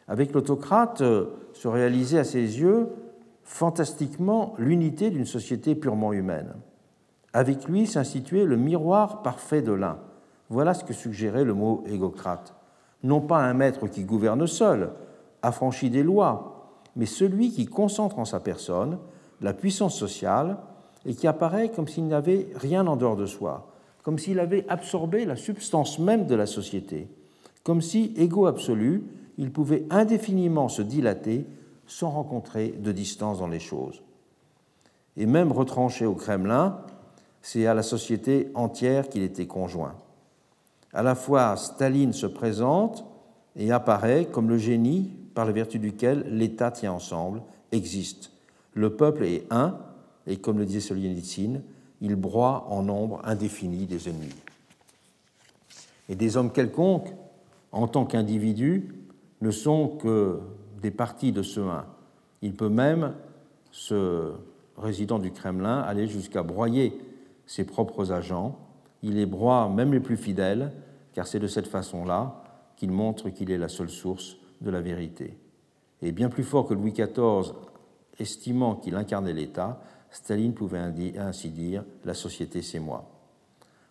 Avec l'autocrate se réalisait à ses yeux fantastiquement l'unité d'une société purement humaine. Avec lui s'instituait le miroir parfait de l'un. Voilà ce que suggérait le mot égocrate. Non pas un maître qui gouverne seul, affranchi des lois, mais celui qui concentre en sa personne la puissance sociale et qui apparaît comme s'il n'avait rien en dehors de soi, comme s'il avait absorbé la substance même de la société, comme si, égaux absolu, il pouvait indéfiniment se dilater sans rencontrer de distance dans les choses. Et même retranché au Kremlin, c'est à la société entière qu'il était conjoint. À la fois, Staline se présente et apparaît comme le génie par la vertu duquel l'État tient ensemble, existe. Le peuple est un, et comme le disait Solzhenitsyn, il broie en nombre indéfini des ennemis. Et des hommes quelconques, en tant qu'individus, ne sont que des parties de ce un. Il peut même, ce résident du Kremlin, aller jusqu'à broyer ses propres agents. Il les broie même les plus fidèles, car c'est de cette façon-là qu'il montre qu'il est la seule source de la vérité. Et bien plus fort que Louis XIV, estimant qu'il incarnait l'État, Staline pouvait ainsi dire La société, c'est moi.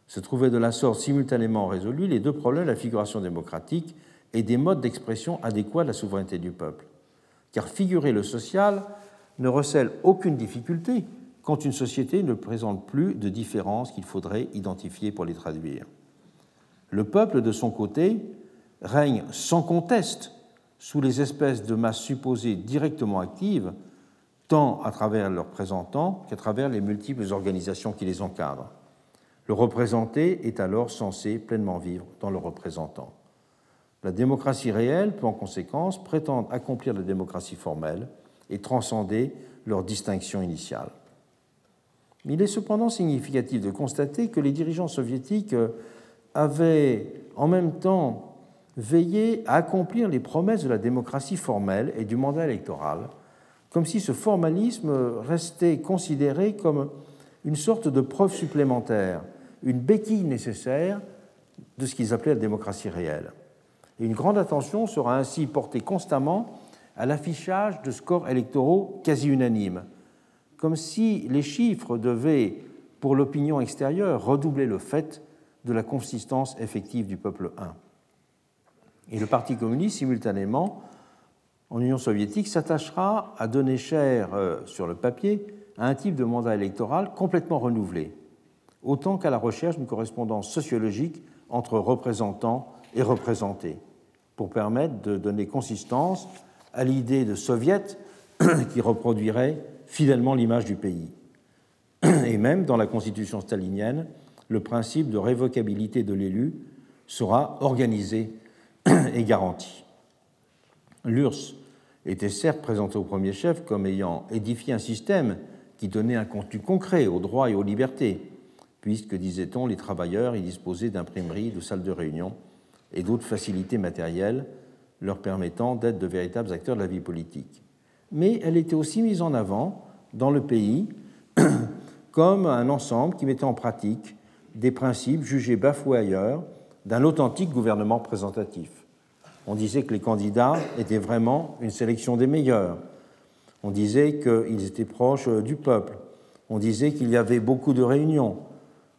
Se trouvaient de la sorte simultanément résolus les deux problèmes la figuration démocratique et des modes d'expression adéquats de la souveraineté du peuple. Car figurer le social ne recèle aucune difficulté quand une société ne présente plus de différences qu'il faudrait identifier pour les traduire. Le peuple, de son côté, règne sans conteste sous les espèces de masses supposées directement actives tant à travers leurs représentants qu'à travers les multiples organisations qui les encadrent. Le représenté est alors censé pleinement vivre dans le représentant. La démocratie réelle peut en conséquence prétendre accomplir la démocratie formelle et transcender leur distinction initiale. Il est cependant significatif de constater que les dirigeants soviétiques avaient en même temps veillé à accomplir les promesses de la démocratie formelle et du mandat électoral comme si ce formalisme restait considéré comme une sorte de preuve supplémentaire, une béquille nécessaire de ce qu'ils appelaient la démocratie réelle. Et une grande attention sera ainsi portée constamment à l'affichage de scores électoraux quasi unanimes, comme si les chiffres devaient, pour l'opinion extérieure, redoubler le fait de la consistance effective du peuple un. Et le Parti communiste, simultanément, en Union soviétique s'attachera à donner cher euh, sur le papier à un type de mandat électoral complètement renouvelé, autant qu'à la recherche d'une correspondance sociologique entre représentants et représentés, pour permettre de donner consistance à l'idée de soviet qui reproduirait fidèlement l'image du pays. Et même dans la constitution stalinienne, le principe de révocabilité de l'élu sera organisé et garanti. L'URSS était certes présenté au premier chef comme ayant édifié un système qui donnait un contenu concret aux droits et aux libertés, puisque, disait-on, les travailleurs y disposaient d'imprimeries, de salles de réunion et d'autres facilités matérielles leur permettant d'être de véritables acteurs de la vie politique. Mais elle était aussi mise en avant dans le pays comme un ensemble qui mettait en pratique des principes jugés bafoués ailleurs d'un authentique gouvernement représentatif. On disait que les candidats étaient vraiment une sélection des meilleurs. On disait qu'ils étaient proches du peuple. On disait qu'il y avait beaucoup de réunions.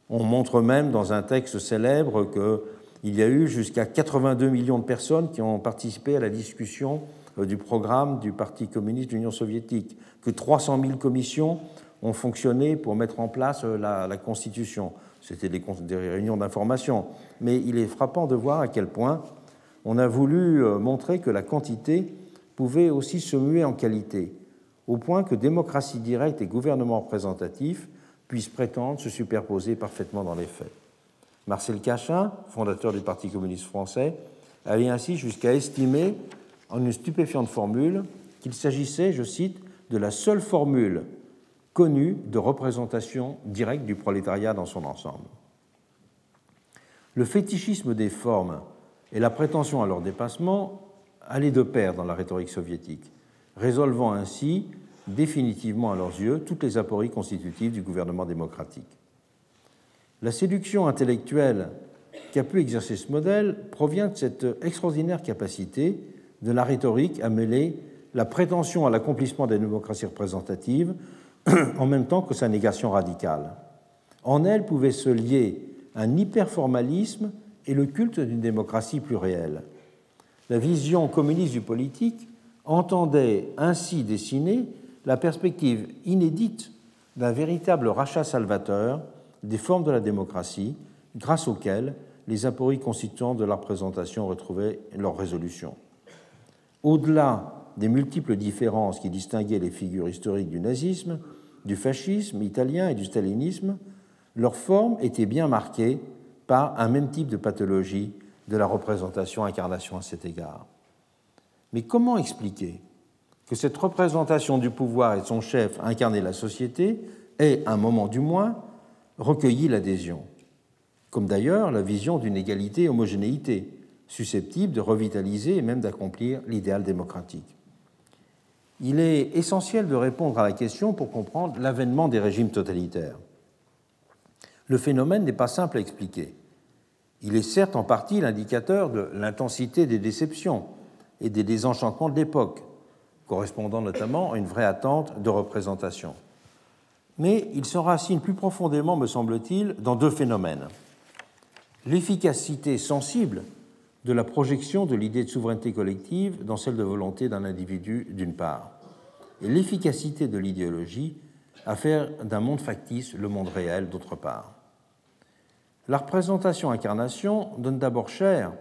On montre même dans un texte célèbre qu'il y a eu jusqu'à 82 millions de personnes qui ont participé à la discussion euh, du programme du Parti communiste de l'Union soviétique, que 300 000 commissions ont fonctionné pour mettre en place euh, la, Constitution. C'était des, des réunions d'information. Mais il est frappant de voir à quel point on a voulu euh, montrer que la quantité pouvait aussi se muer en qualité, au point que démocratie directe et gouvernement représentatif puissent prétendre se superposer parfaitement dans les faits. Marcel Cachin, fondateur du Parti communiste français, allait ainsi jusqu'à estimer, en une stupéfiante formule, qu'il s'agissait, je cite, de la seule formule connue de représentation directe du prolétariat dans son ensemble. Le fétichisme des formes et la prétention à leur dépassement allaient de pair dans la rhétorique soviétique, résolvant ainsi définitivement à leurs yeux toutes les apories constitutives du gouvernement démocratique. La séduction intellectuelle qu'a pu exercer ce modèle provient de cette extraordinaire capacité de la rhétorique à mêler la prétention à l'accomplissement des démocraties représentatives en même temps que sa négation radicale. En elle pouvait se lier un hyperformalisme et le culte d'une démocratie plus réelle. La vision communiste du politique entendait ainsi dessiner la perspective inédite d'un véritable rachat salvateur des formes de la démocratie, grâce auxquelles les apories constituants de la représentation retrouvaient leur résolution. Au-delà des multiples différences qui distinguaient les figures historiques du nazisme, du fascisme italien et du stalinisme, leur forme était bien marquée par un même type de pathologie de la représentation-incarnation à cet égard. Mais comment expliquer que cette représentation du pouvoir et de son chef incarner la société ait, à un moment du moins, recueilli l'adhésion, comme d'ailleurs la vision d'une égalité et homogénéité, susceptible de revitaliser et même d'accomplir l'idéal démocratique? Il est essentiel de répondre à la question pour comprendre l'avènement des régimes totalitaires. Le phénomène n'est pas simple à expliquer. Il est certes en partie l'indicateur de l'intensité des déceptions et des désenchantements de l'époque, correspondant notamment à une vraie attente de représentation. Mais il s'enracine plus profondément, me semble-t-il, dans deux phénomènes. L'efficacité sensible de la projection de l'idée de souveraineté collective dans celle de volonté d'un individu, d'une part, et l'efficacité de l'idéologie à faire d'un monde factice le monde réel, d'autre part. La représentation-incarnation donne d'abord chair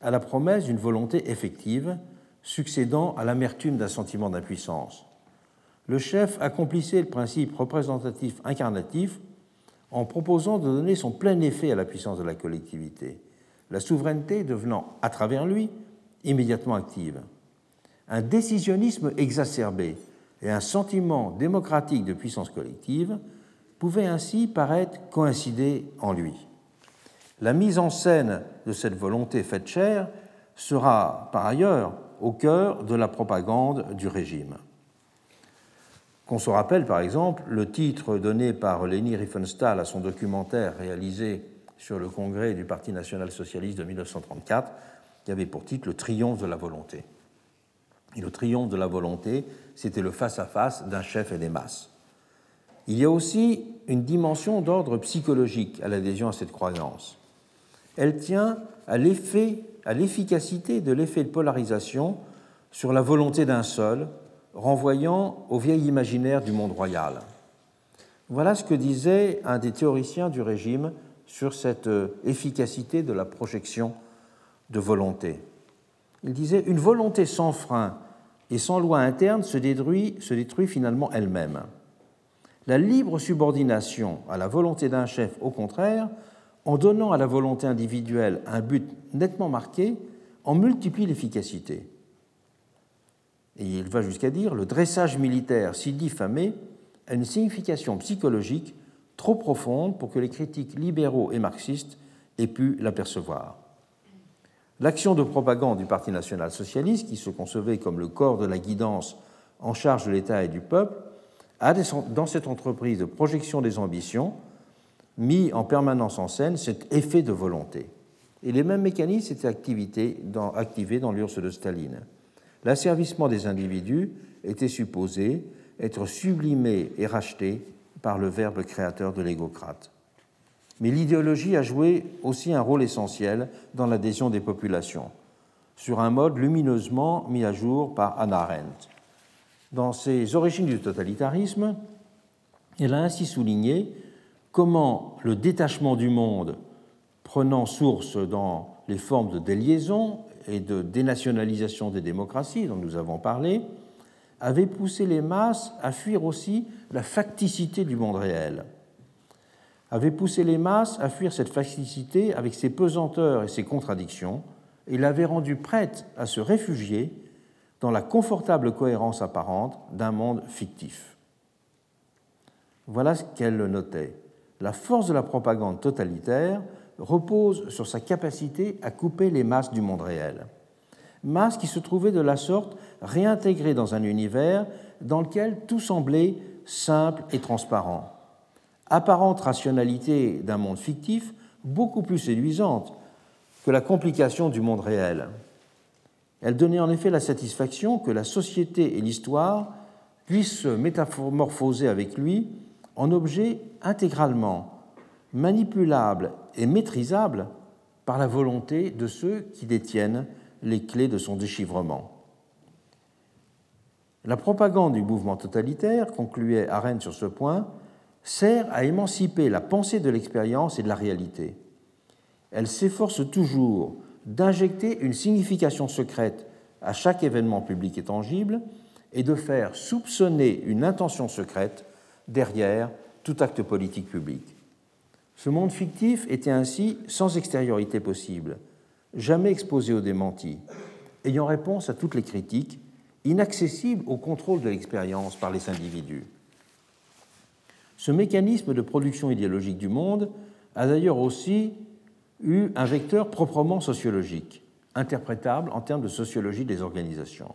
à la promesse d'une volonté effective, succédant à l'amertume d'un sentiment d'impuissance. Le chef accomplissait le principe représentatif incarnatif en proposant de donner son plein effet à la puissance de la collectivité, la souveraineté devenant, à travers lui, immédiatement active. Un décisionnisme exacerbé et un sentiment démocratique de puissance collective pouvaient ainsi paraître coïncider en lui. La mise en scène de cette volonté faite chère sera par ailleurs au cœur de la propagande du régime. Qu'on se rappelle par exemple le titre donné par Leni Riefenstahl à son documentaire réalisé sur le congrès du Parti national-socialiste de 1934, qui avait pour titre Le triomphe de la volonté. Et le triomphe de la volonté, c'était le face-à-face d'un chef et des masses. Il y a aussi une dimension d'ordre psychologique à l'adhésion à cette croyance elle tient à l'effet, à l'efficacité de l'effet de polarisation sur la volonté d'un seul, renvoyant au vieil imaginaire du monde royal. Voilà ce que disait un des théoriciens du régime sur cette euh, efficacité de la projection de volonté. Il disait Une volonté sans frein et sans loi interne se détruit, se détruit finalement elle-même. La libre subordination à la volonté d'un chef, au contraire, en donnant à la volonté individuelle un but nettement marqué, en multiplie l'efficacité. Et il va jusqu'à dire le dressage militaire si diffamé a une signification psychologique trop profonde pour que les critiques libéraux et marxistes aient pu l'apercevoir. L'action de propagande du Parti national socialiste, qui se concevait comme le corps de la guidance en charge de l'État et du peuple, a dans cette entreprise de projection des ambitions mis en permanence en scène cet effet de volonté. Et les mêmes mécanismes étaient activés dans l'URSS de Staline. L'asservissement des individus était supposé être sublimé et racheté par le verbe créateur de l'égocrate. Mais l'idéologie a joué aussi un rôle essentiel dans l'adhésion des populations, sur un mode lumineusement mis à jour par Hannah Arendt. Dans ses origines du totalitarisme, elle a ainsi souligné comment le détachement du monde, prenant source dans les formes de déliaison et de dénationalisation des démocraties dont nous avons parlé, avait poussé les masses à fuir aussi la facticité du monde réel, avait poussé les masses à fuir cette facticité avec ses pesanteurs et ses contradictions, et l'avait rendu prête à se réfugier dans la confortable cohérence apparente d'un monde fictif. Voilà ce qu'elle notait la force de la propagande totalitaire repose sur sa capacité à couper les masses du monde réel. Masses qui se trouvaient de la sorte réintégrées dans un univers dans lequel tout semblait simple et transparent. Apparente rationalité d'un monde fictif beaucoup plus séduisante que la complication du monde réel. Elle donnait en effet la satisfaction que la société et l'histoire puissent se métamorphoser avec lui en objets intégralement manipulables et maîtrisables par la volonté de ceux qui détiennent les clés de son déchiffrement. La propagande du mouvement totalitaire, concluait Arendt sur ce point, sert à émanciper la pensée de l'expérience et de la réalité. Elle s'efforce toujours d'injecter une signification secrète à chaque événement public et tangible et de faire soupçonner une intention secrète derrière tout acte politique public. Ce monde fictif était ainsi sans extériorité possible, jamais exposé aux démentis, ayant réponse à toutes les critiques, inaccessible au contrôle de l'expérience par les individus. Ce mécanisme de production idéologique du monde a d'ailleurs aussi eu un vecteur proprement sociologique, interprétable en termes de sociologie des organisations.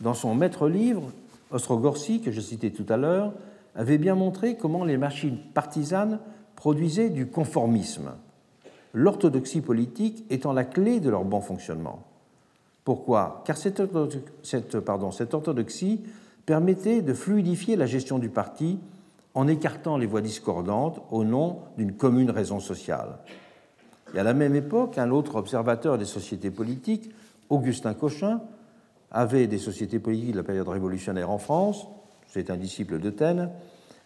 Dans son maître livre, Ostrogorski, que je citais tout à l'heure, avait bien montré comment les machines partisanes produisaient du conformisme, l'orthodoxie politique étant la clé de leur bon fonctionnement. Pourquoi? Car cette, orthodoxie permettait de fluidifier la gestion du parti en écartant les voix discordantes au nom d'une commune raison sociale. Et à la même époque, un autre observateur des sociétés politiques, Augustin Cochin, avait des sociétés politiques de la période révolutionnaire en France, c'est un disciple de Taine,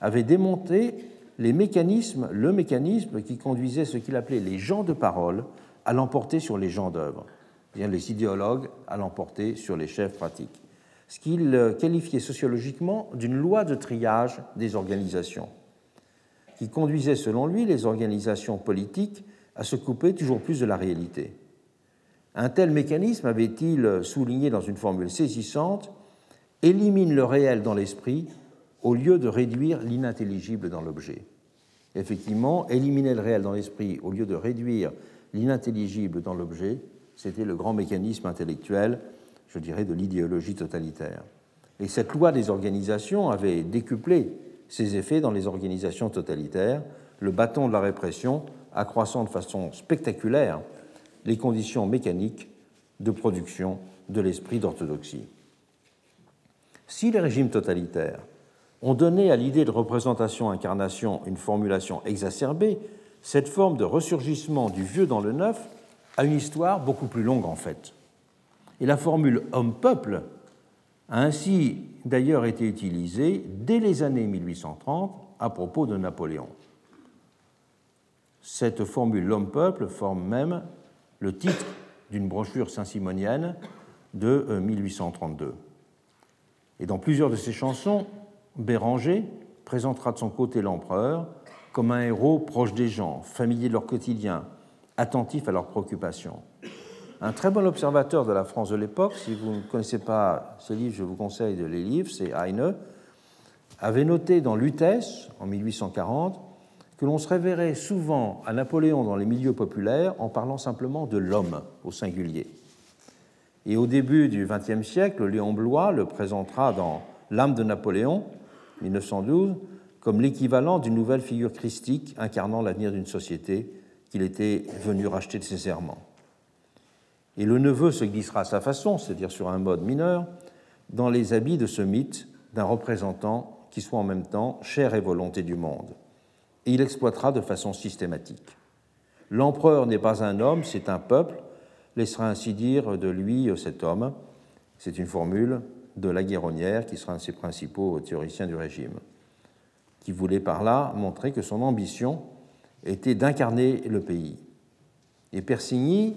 avait démonté les mécanismes, le mécanisme qui conduisait ce qu'il appelait les gens de parole à l'emporter sur les gens d'œuvre, les idéologues à l'emporter sur les chefs pratiques, ce qu'il qualifiait sociologiquement d'une loi de triage des organisations, qui conduisait selon lui les organisations politiques à se couper toujours plus de la réalité. Un tel mécanisme, avait-il souligné dans une formule saisissante, élimine le réel dans l'esprit au lieu de réduire l'inintelligible dans l'objet. Effectivement, éliminer le réel dans l'esprit au lieu de réduire l'inintelligible dans l'objet, c'était le grand mécanisme intellectuel, je dirais, de l'idéologie totalitaire. Et cette loi des organisations avait décuplé ses effets dans les organisations totalitaires, le bâton de la répression accroissant de façon spectaculaire les conditions mécaniques de production de l'esprit d'orthodoxie. Si les régimes totalitaires ont donné à l'idée de représentation-incarnation une formulation exacerbée, cette forme de ressurgissement du vieux dans le neuf a une histoire beaucoup plus longue en fait. Et la formule homme-peuple a ainsi d'ailleurs été utilisée dès les années 1830 à propos de Napoléon. Cette formule l'homme-peuple forme même le titre d'une brochure saint-simonienne de 1832. Euh, Et dans plusieurs de ses chansons, Béranger présentera de son côté l'empereur comme un héros proche des gens, familier de leur quotidien, attentif à leurs préoccupations. Un très bon observateur de la France de l'époque, si vous ne connaissez pas ce livre, je vous conseille de les lire, c'est Heine, avait noté dans Lutèce, en 1840, que l'on se révérait souvent à Napoléon dans les milieux populaires en parlant simplement de l'homme au singulier. Et au début du XXe siècle, Léon Blois le présentera dans L'âme de Napoléon, 1912, comme l'équivalent d'une nouvelle figure christique incarnant l'avenir d'une société qu'il était venu racheter de ses serments. Et le neveu se glissera à sa façon, c'est-à-dire sur un mode mineur, dans les habits de ce mythe d'un représentant qui soit en même temps chair et volonté du monde et il exploitera de façon systématique. L'empereur n'est pas un homme, c'est un peuple, laissera ainsi dire de lui cet homme. C'est une formule de la Guéronnière, qui sera un de ses principaux théoriciens du régime, qui voulait par là montrer que son ambition était d'incarner le pays. Et Persigny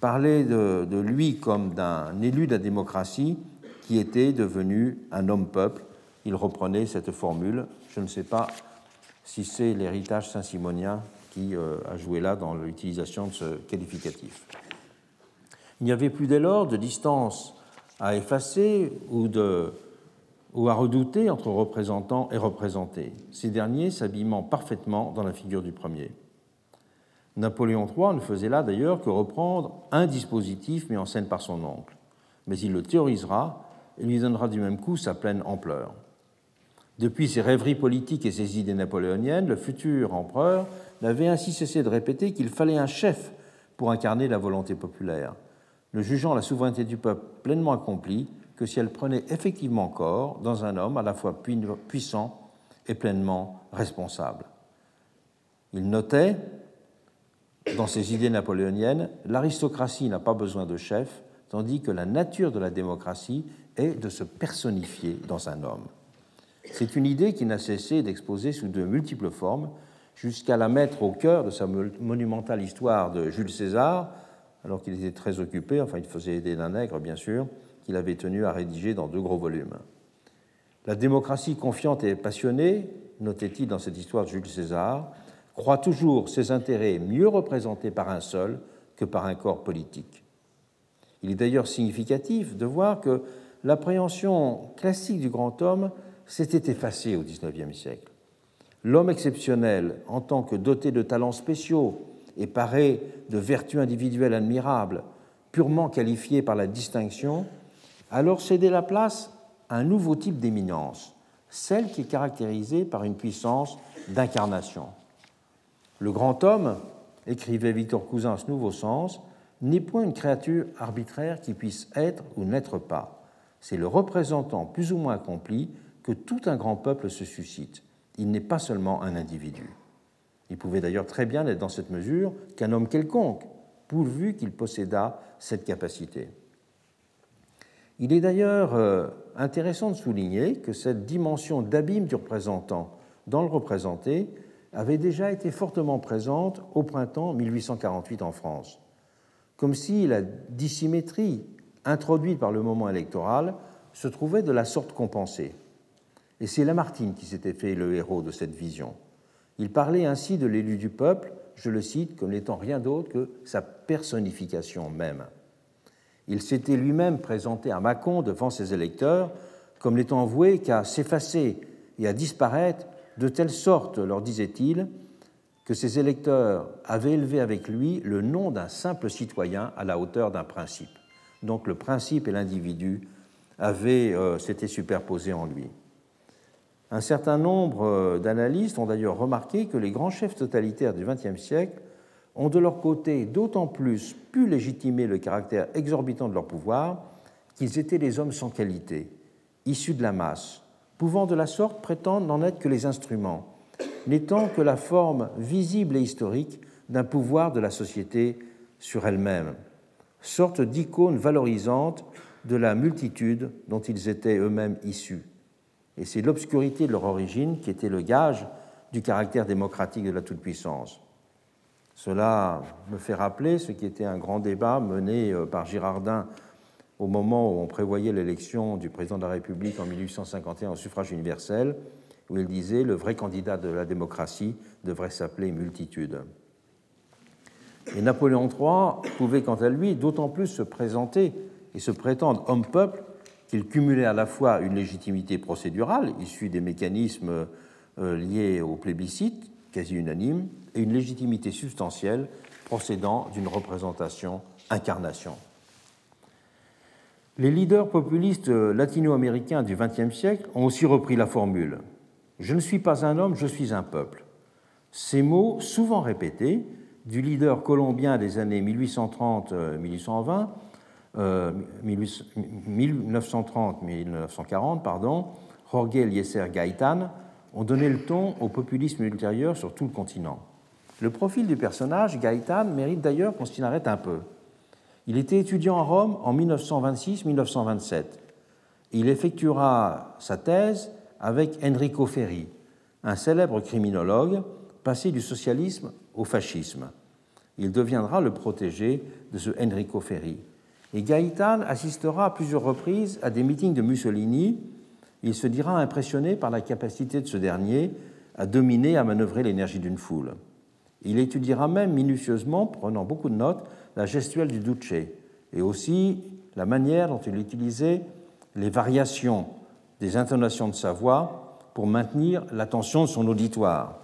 parlait de, lui comme d'un élu de la démocratie qui était devenu un homme-peuple. Il reprenait cette formule. Je ne sais pas si c'est l'héritage saint-simonien qui euh, a joué là dans l'utilisation de ce qualificatif. Il n'y avait plus dès lors de distance à effacer ou, à redouter entre représentants et représentés, ces derniers s'habillant parfaitement dans la figure du premier. Napoléon III ne faisait là d'ailleurs que reprendre un dispositif mis en scène par son oncle, mais il le théorisera et lui donnera du même coup sa pleine ampleur. Depuis ses rêveries politiques et ses idées napoléoniennes, le futur empereur n'avait ainsi cessé de répéter qu'il fallait un chef pour incarner la volonté populaire, ne jugeant la souveraineté du peuple pleinement accomplie que si elle prenait effectivement corps dans un homme à la fois puissant et pleinement responsable. Il notait, dans ses idées napoléoniennes, l'aristocratie n'a pas besoin de chef, tandis que la nature de la démocratie est de se personnifier dans un homme. C'est une idée qui n'a cessé d'exposer sous de multiples formes, jusqu'à la mettre au cœur de sa monumentale histoire de Jules César, alors qu'il était très occupé, enfin il faisait aider d'un nègre bien sûr, qu'il avait tenu à rédiger dans deux gros volumes. La démocratie confiante et passionnée, notait-il dans cette histoire de Jules César, croit toujours ses intérêts mieux représentés par un seul que par un corps politique. Il est d'ailleurs significatif de voir que l'appréhension classique du grand homme s'était effacée au XIXe siècle. L'homme exceptionnel, en tant que doté de talents spéciaux et paré de vertus individuelles admirables, purement qualifié par la distinction, alors cédait la place à un nouveau type d'éminence, celle qui est caractérisée par une puissance d'incarnation. Le grand homme, écrivait Victor Cousin à ce nouveau sens, n'est point une créature arbitraire qui puisse être ou n'être pas. C'est le représentant plus ou moins accompli que tout un grand peuple se suscite. Il n'est pas seulement un individu. Il pouvait d'ailleurs très bien être dans cette mesure qu'un homme quelconque, pourvu qu'il possédât cette capacité. Il est d'ailleurs euh, intéressant de souligner que cette dimension d'abîme du représentant dans le représenté avait déjà été fortement présente au printemps 1848 en France, comme si la dissymétrie introduite par le moment électoral se trouvait de la sorte compensée. Et c'est Lamartine qui s'était fait le héros de cette vision. Il parlait ainsi de l'élu du peuple, je le cite, comme n'étant rien d'autre que sa personnification même. Il s'était lui-même présenté à Mâcon devant ses électeurs comme n'étant voué qu'à s'effacer et à disparaître de telle sorte, leur disait-il, que ses électeurs avaient élevé avec lui le nom d'un simple citoyen à la hauteur d'un principe. Donc le principe et l'individu avaient euh, s'étaient superposés en lui. Un certain nombre euh, d'analystes ont d'ailleurs remarqué que les grands chefs totalitaires du XXe siècle ont de leur côté d'autant plus pu légitimer le caractère exorbitant de leur pouvoir qu'ils étaient des hommes sans qualité, issus de la masse, pouvant de la sorte prétendre n'en être que les instruments, n'étant que la forme visible et historique d'un pouvoir de la société sur elle-même, sorte d'icône valorisante de la multitude dont ils étaient eux-mêmes issus. Et c'est l'obscurité de leur origine qui était le gage du caractère démocratique de la toute-puissance. Cela me fait rappeler ce qui était un grand débat mené euh, par Girardin au moment où on prévoyait l'élection du président de la République en 1851 au suffrage universel, où il disait le vrai candidat de la démocratie devrait s'appeler multitude. Et Napoléon III pouvait quant à lui d'autant plus se présenter et se prétendre homme-peuple qu'il cumulait à la fois une légitimité procédurale issue des mécanismes euh, liés au plébiscite, quasi unanime, et une légitimité substantielle procédant d'une représentation incarnation. Les leaders populistes latino-américains du XXe siècle ont aussi repris la formule Je ne suis pas un homme, je suis un peuple. Ces mots, souvent répétés, du leader colombien des années 1830-1820, 1930-1940, pardon, Jorge Eliezer Gaitán, ont donné le ton au populisme ultérieur sur tout le continent. Le profil du personnage, Gaëtan, mérite d'ailleurs qu'on s'y arrête un peu. Il était étudiant à Rome en 1926-1927. Il effectuera sa thèse avec Enrico Ferri, un célèbre criminologue passé du socialisme au fascisme. Il deviendra le protégé de ce Enrico Ferri. Et Gaëtan assistera à plusieurs reprises à des meetings de Mussolini. Il se dira impressionné par la capacité de ce dernier à dominer à manœuvrer l'énergie d'une foule. Il étudiera même minutieusement, prenant beaucoup de notes, la gestuelle du Duce et aussi la manière dont il utilisait les variations des intonations de sa voix pour maintenir l'attention de son auditoire,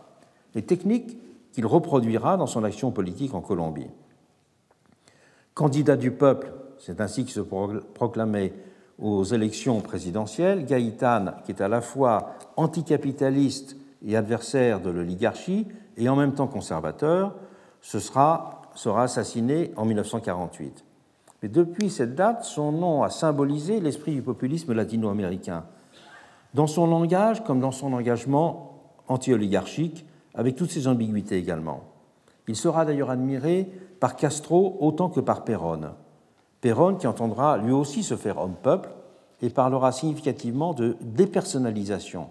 les techniques qu'il reproduira dans son action politique en Colombie. Candidat du peuple, c'est ainsi qu'il se proclamait aux élections présidentielles, Gaïtan, qui est à la fois anticapitaliste et adversaire de l'oligarchie, et en même temps conservateur, ce sera, sera assassiné en 1948. Mais depuis cette date, son nom a symbolisé l'esprit du populisme latino-américain, dans son langage comme dans son engagement anti-oligarchique, avec toutes ses ambiguïtés également. Il sera d'ailleurs admiré par Castro autant que par Perón. Perón qui entendra lui aussi se faire homme-peuple et parlera significativement de dépersonnalisation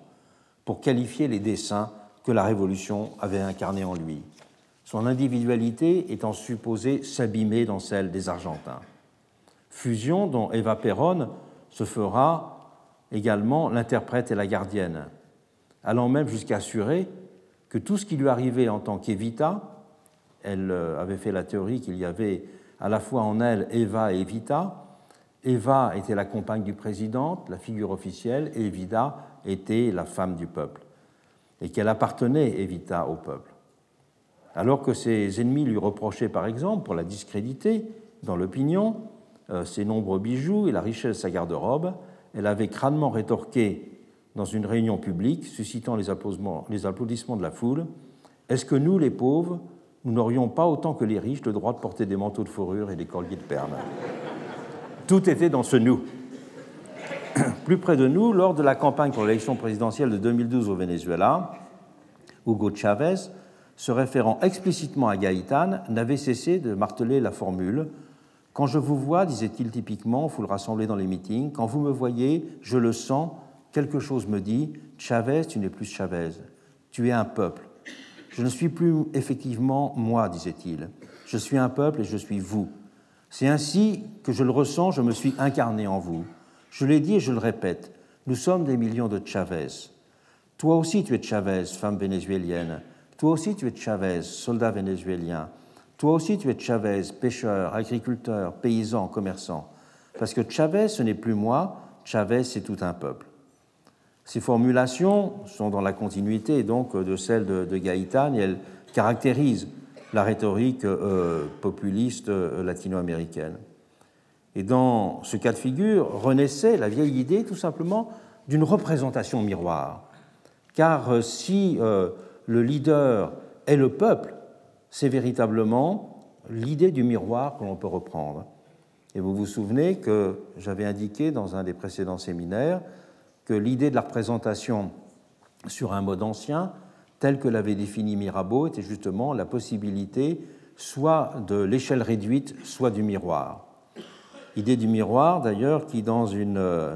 pour qualifier les desseins que la Révolution avait incarnés en lui, son individualité étant supposée s'abîmer dans celle des Argentins. Fusion dont Eva Perón se fera également l'interprète et la gardienne, allant même jusqu'à assurer que tout ce qui lui arrivait en tant qu'Evita, elle euh, avait fait la théorie qu'il y avait à la fois en elle Eva et Evita, Eva était la compagne du président, la figure officielle, et Evita était la femme du peuple, et qu'elle appartenait, Evita, au peuple. Alors que ses ennemis lui reprochaient, par exemple, pour la discréditer dans l'opinion, euh, ses nombreux bijoux et la richesse de sa garde-robe, elle avait crânement rétorqué dans une réunion publique, suscitant les applaudissements de la foule. Est-ce que nous, les pauvres, nous n'aurions pas autant que les riches le droit de porter des manteaux de fourrure et des colliers de perles Tout était dans ce nous. Plus près de nous, lors de la campagne pour l'élection présidentielle de 2012 au Venezuela, Hugo Chavez, se référant explicitement à Gaïtan, n'avait cessé de marteler la formule Quand je vous vois, disait-il typiquement, vous le rassemblez dans les meetings, quand vous me voyez, je le sens, quelque chose me dit Chavez, tu n'es plus Chavez, tu es un peuple. Je ne suis plus effectivement moi, disait-il. Je suis un peuple et je suis vous. C'est ainsi que je le ressens, je me suis incarné en vous. Je l'ai dit et je le répète, nous sommes des millions de Chavez. Toi aussi tu es Chavez, femme vénézuélienne. Toi aussi tu es Chavez, soldat vénézuélien. Toi aussi tu es Chavez, pêcheur, agriculteur, paysan, commerçant. Parce que Chavez, ce n'est plus moi, Chavez, c'est tout un peuple. Ces formulations sont dans la continuité donc de celles de, de et elles caractérisent la rhétorique euh, populiste euh, latino-américaine. Et dans ce cas de figure renaissait la vieille idée tout simplement d'une représentation miroir. Car euh, si le leader est le peuple, c'est véritablement l'idée du miroir que l'on peut reprendre. Et vous vous souvenez que j'avais indiqué dans un des précédents séminaires que l'idée de la représentation sur un mode ancien, tel que l'avait défini Mirabeau, était justement la possibilité soit de l'échelle réduite, soit du miroir. Idée du miroir, d'ailleurs, qui, dans une, euh,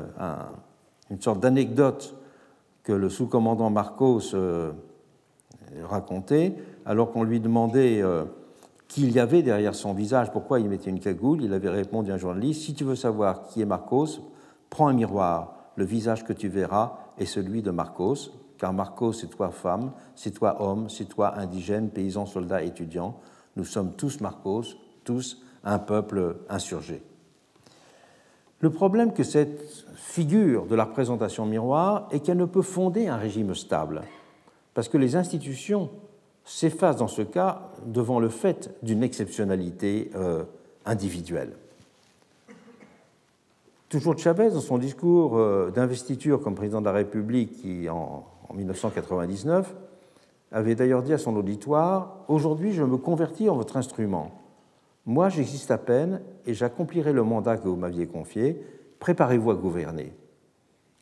une sorte d'anecdote que le sous-commandant Marcos euh, racontait, alors qu'on lui demandait euh, qui il y avait derrière son visage, pourquoi il mettait une cagoule, il avait répondu à un journaliste Si tu veux savoir qui est Marcos, prends un miroir le visage que tu verras est celui de Marcos, car Marcos, c'est toi femme, c'est toi homme, c'est toi indigène, paysan, soldat, étudiant. Nous sommes tous Marcos, tous un peuple insurgé. Le problème que cette figure de la représentation miroir est qu'elle ne peut fonder un régime stable, parce que les institutions s'effacent dans ce cas devant le fait d'une exceptionnalité euh, individuelle. Toujours Chavez, dans son discours euh, d'investiture comme président de la République, qui en, 1999 avait d'ailleurs dit à son auditoire Aujourd'hui, je me convertis en votre instrument. Moi, j'existe à peine et j'accomplirai le mandat que vous m'aviez confié. Préparez-vous à gouverner.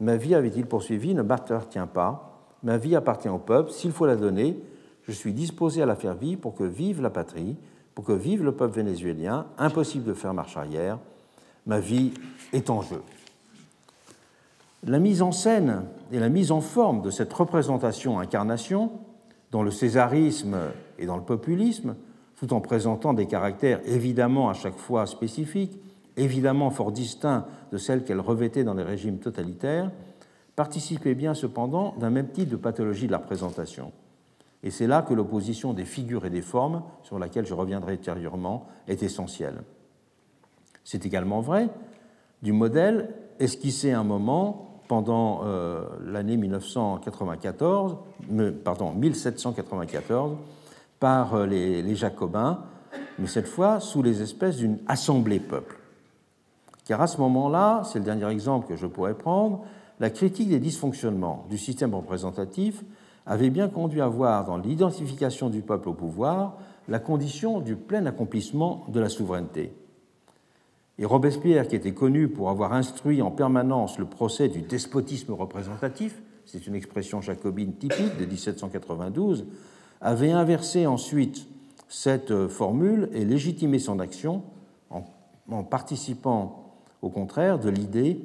Ma vie, avait-il poursuivi, ne m'appartient pas. Ma vie appartient au peuple. S'il faut la donner, je suis disposé à la faire vivre pour que vive la patrie, pour que vive le peuple vénézuélien. Impossible de faire marche arrière ma vie est en jeu. La mise en scène et la mise en forme de cette représentation-incarnation, dans le césarisme et dans le populisme, tout en présentant des caractères évidemment à chaque fois spécifiques, évidemment fort distincts de celles qu'elle revêtait dans les régimes totalitaires, participait bien cependant d'un même type de pathologie de la représentation. Et c'est là que l'opposition des figures et des formes, sur laquelle je reviendrai ultérieurement, est essentielle. C'est également vrai du modèle esquissé un moment pendant euh, l'année 1994, pardon, 1794 par euh, les, les, Jacobins, mais cette fois sous les espèces d'une assemblée peuple. Car à ce moment-là, c'est le dernier exemple que je pourrais prendre, la critique des dysfonctionnements du système représentatif avait bien conduit à voir dans l'identification du peuple au pouvoir la condition du plein accomplissement de la souveraineté. Et Robespierre, qui était connu pour avoir instruit en permanence le procès du despotisme représentatif, c'est une expression jacobine typique de 1792, avait inversé ensuite cette formule et légitimé son action en, en participant au contraire de l'idée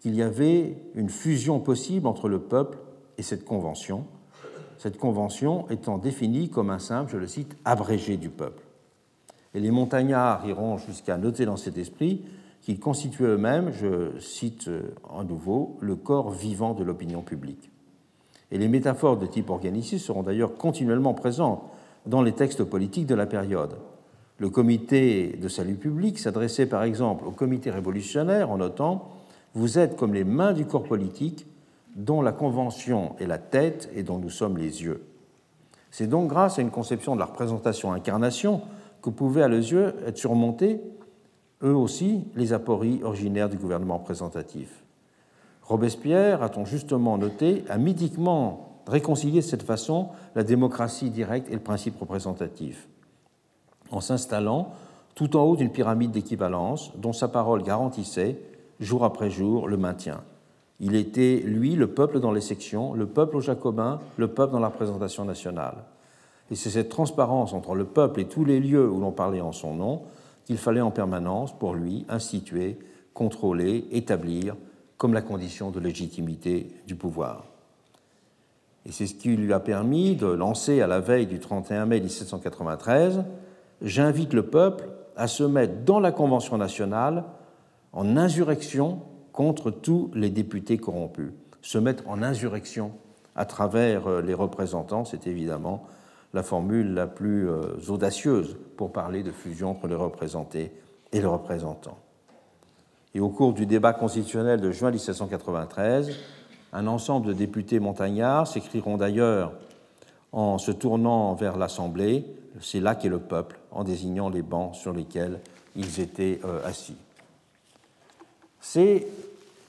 qu'il y avait une fusion possible entre le peuple et cette convention, cette convention étant définie comme un simple, je le cite, abrégé du peuple. Et les montagnards iront jusqu'à noter dans cet esprit qu'ils constituaient eux-mêmes, je cite euh, à nouveau, le corps vivant de l'opinion publique. Et les métaphores de type organiciste seront d'ailleurs continuellement présentes dans les textes politiques de la période. Le comité de salut public s'adressait par exemple au comité révolutionnaire en notant Vous êtes comme les mains du corps politique dont la Convention est la tête et dont nous sommes les yeux. C'est donc grâce à une conception de la représentation incarnation que pouvaient à leurs yeux être surmontés, eux aussi, les apories originaires du gouvernement représentatif. Robespierre, a-t-on justement noté, a mythiquement réconcilié de cette façon la démocratie directe et le principe représentatif, en s'installant tout en haut d'une pyramide d'équivalence dont sa parole garantissait, jour après jour, le maintien. Il était, lui, le peuple dans les sections, le peuple aux Jacobins, le peuple dans la représentation nationale. Et c'est cette transparence entre le peuple et tous les lieux où l'on parlait en son nom qu'il fallait en permanence, pour lui, instituer, contrôler, établir comme la condition de légitimité du pouvoir. Et c'est ce qui lui a permis de lancer à la veille du 31 mai 1793 J'invite le peuple à se mettre dans la Convention nationale en insurrection contre tous les députés corrompus. Se mettre en insurrection à travers euh, les représentants, c'est évidemment la formule la plus euh, audacieuse pour parler de fusion entre les représentés et les représentants. Et au cours du débat constitutionnel de juin 1793, un ensemble de députés montagnards s'écrieront d'ailleurs en se tournant vers l'Assemblée, c'est là qu'est le peuple, en désignant les bancs sur lesquels ils étaient euh, assis. C'est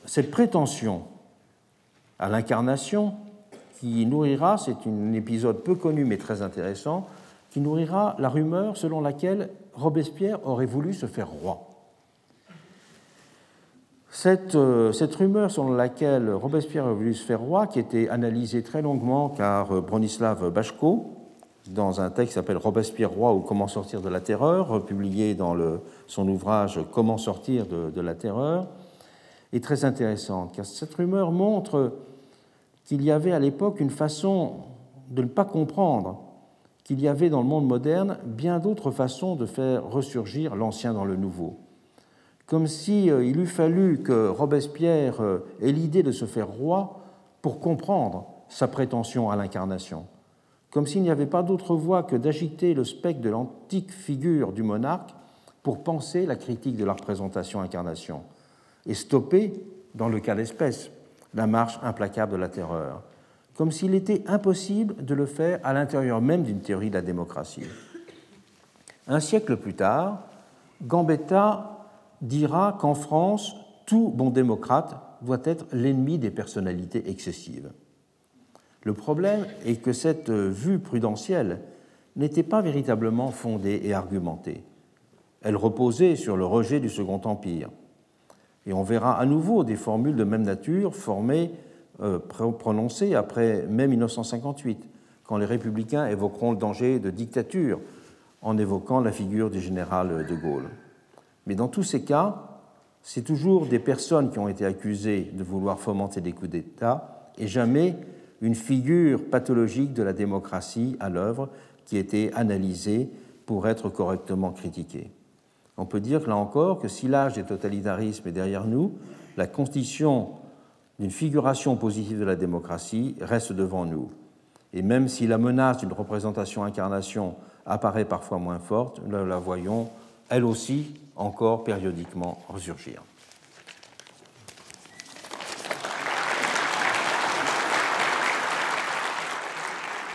cette prétention à l'incarnation qui nourrira, c'est un épisode peu connu mais très intéressant, qui nourrira la rumeur selon laquelle Robespierre aurait voulu se faire roi. Cette, euh, rumeur selon laquelle Robespierre aurait voulu se faire roi, qui était analysée très longuement par euh, Bronislav Bachko, dans un texte qui s'appelle Robespierre roi ou Comment sortir de la terreur, publié dans son ouvrage Comment sortir de, de, la terreur, est très intéressante, car cette rumeur montre qu'il y avait à l'époque une façon de ne pas comprendre qu'il y avait dans le monde moderne bien d'autres façons de faire ressurgir l'ancien dans le nouveau. Comme s'il si, euh, eût fallu que Robespierre euh, ait l'idée de se faire roi pour comprendre sa prétention à l'incarnation. Comme s'il n'y avait pas d'autre voie que d'agiter le spectre de l'antique figure du monarque pour penser la critique de la représentation incarnation et stopper, dans le cas d'espèce, la marche implacable de la terreur, comme s'il était impossible de le faire à l'intérieur même d'une théorie de la démocratie. Un siècle plus tard, Gambetta dira qu'en France, tout bon démocrate doit être l'ennemi des personnalités excessives. Le problème est que cette vue prudentielle n'était pas véritablement fondée et argumentée. Elle reposait sur le rejet du Second Empire, et on verra à nouveau des formules de même nature formées, euh, prononcées après mai 1958, quand les républicains évoqueront le danger de dictature en évoquant la figure du général de Gaulle. Mais dans tous ces cas, c'est toujours des personnes qui ont été accusées de vouloir fomenter des coups d'État et jamais une figure pathologique de la démocratie à l'œuvre qui était analysée pour être correctement critiquée. On peut dire là encore que si l'âge des totalitarismes est derrière nous, la constitution d'une figuration positive de la démocratie reste devant nous. Et même si la menace d'une représentation-incarnation apparaît parfois moins forte, nous la voyons elle aussi encore périodiquement ressurgir.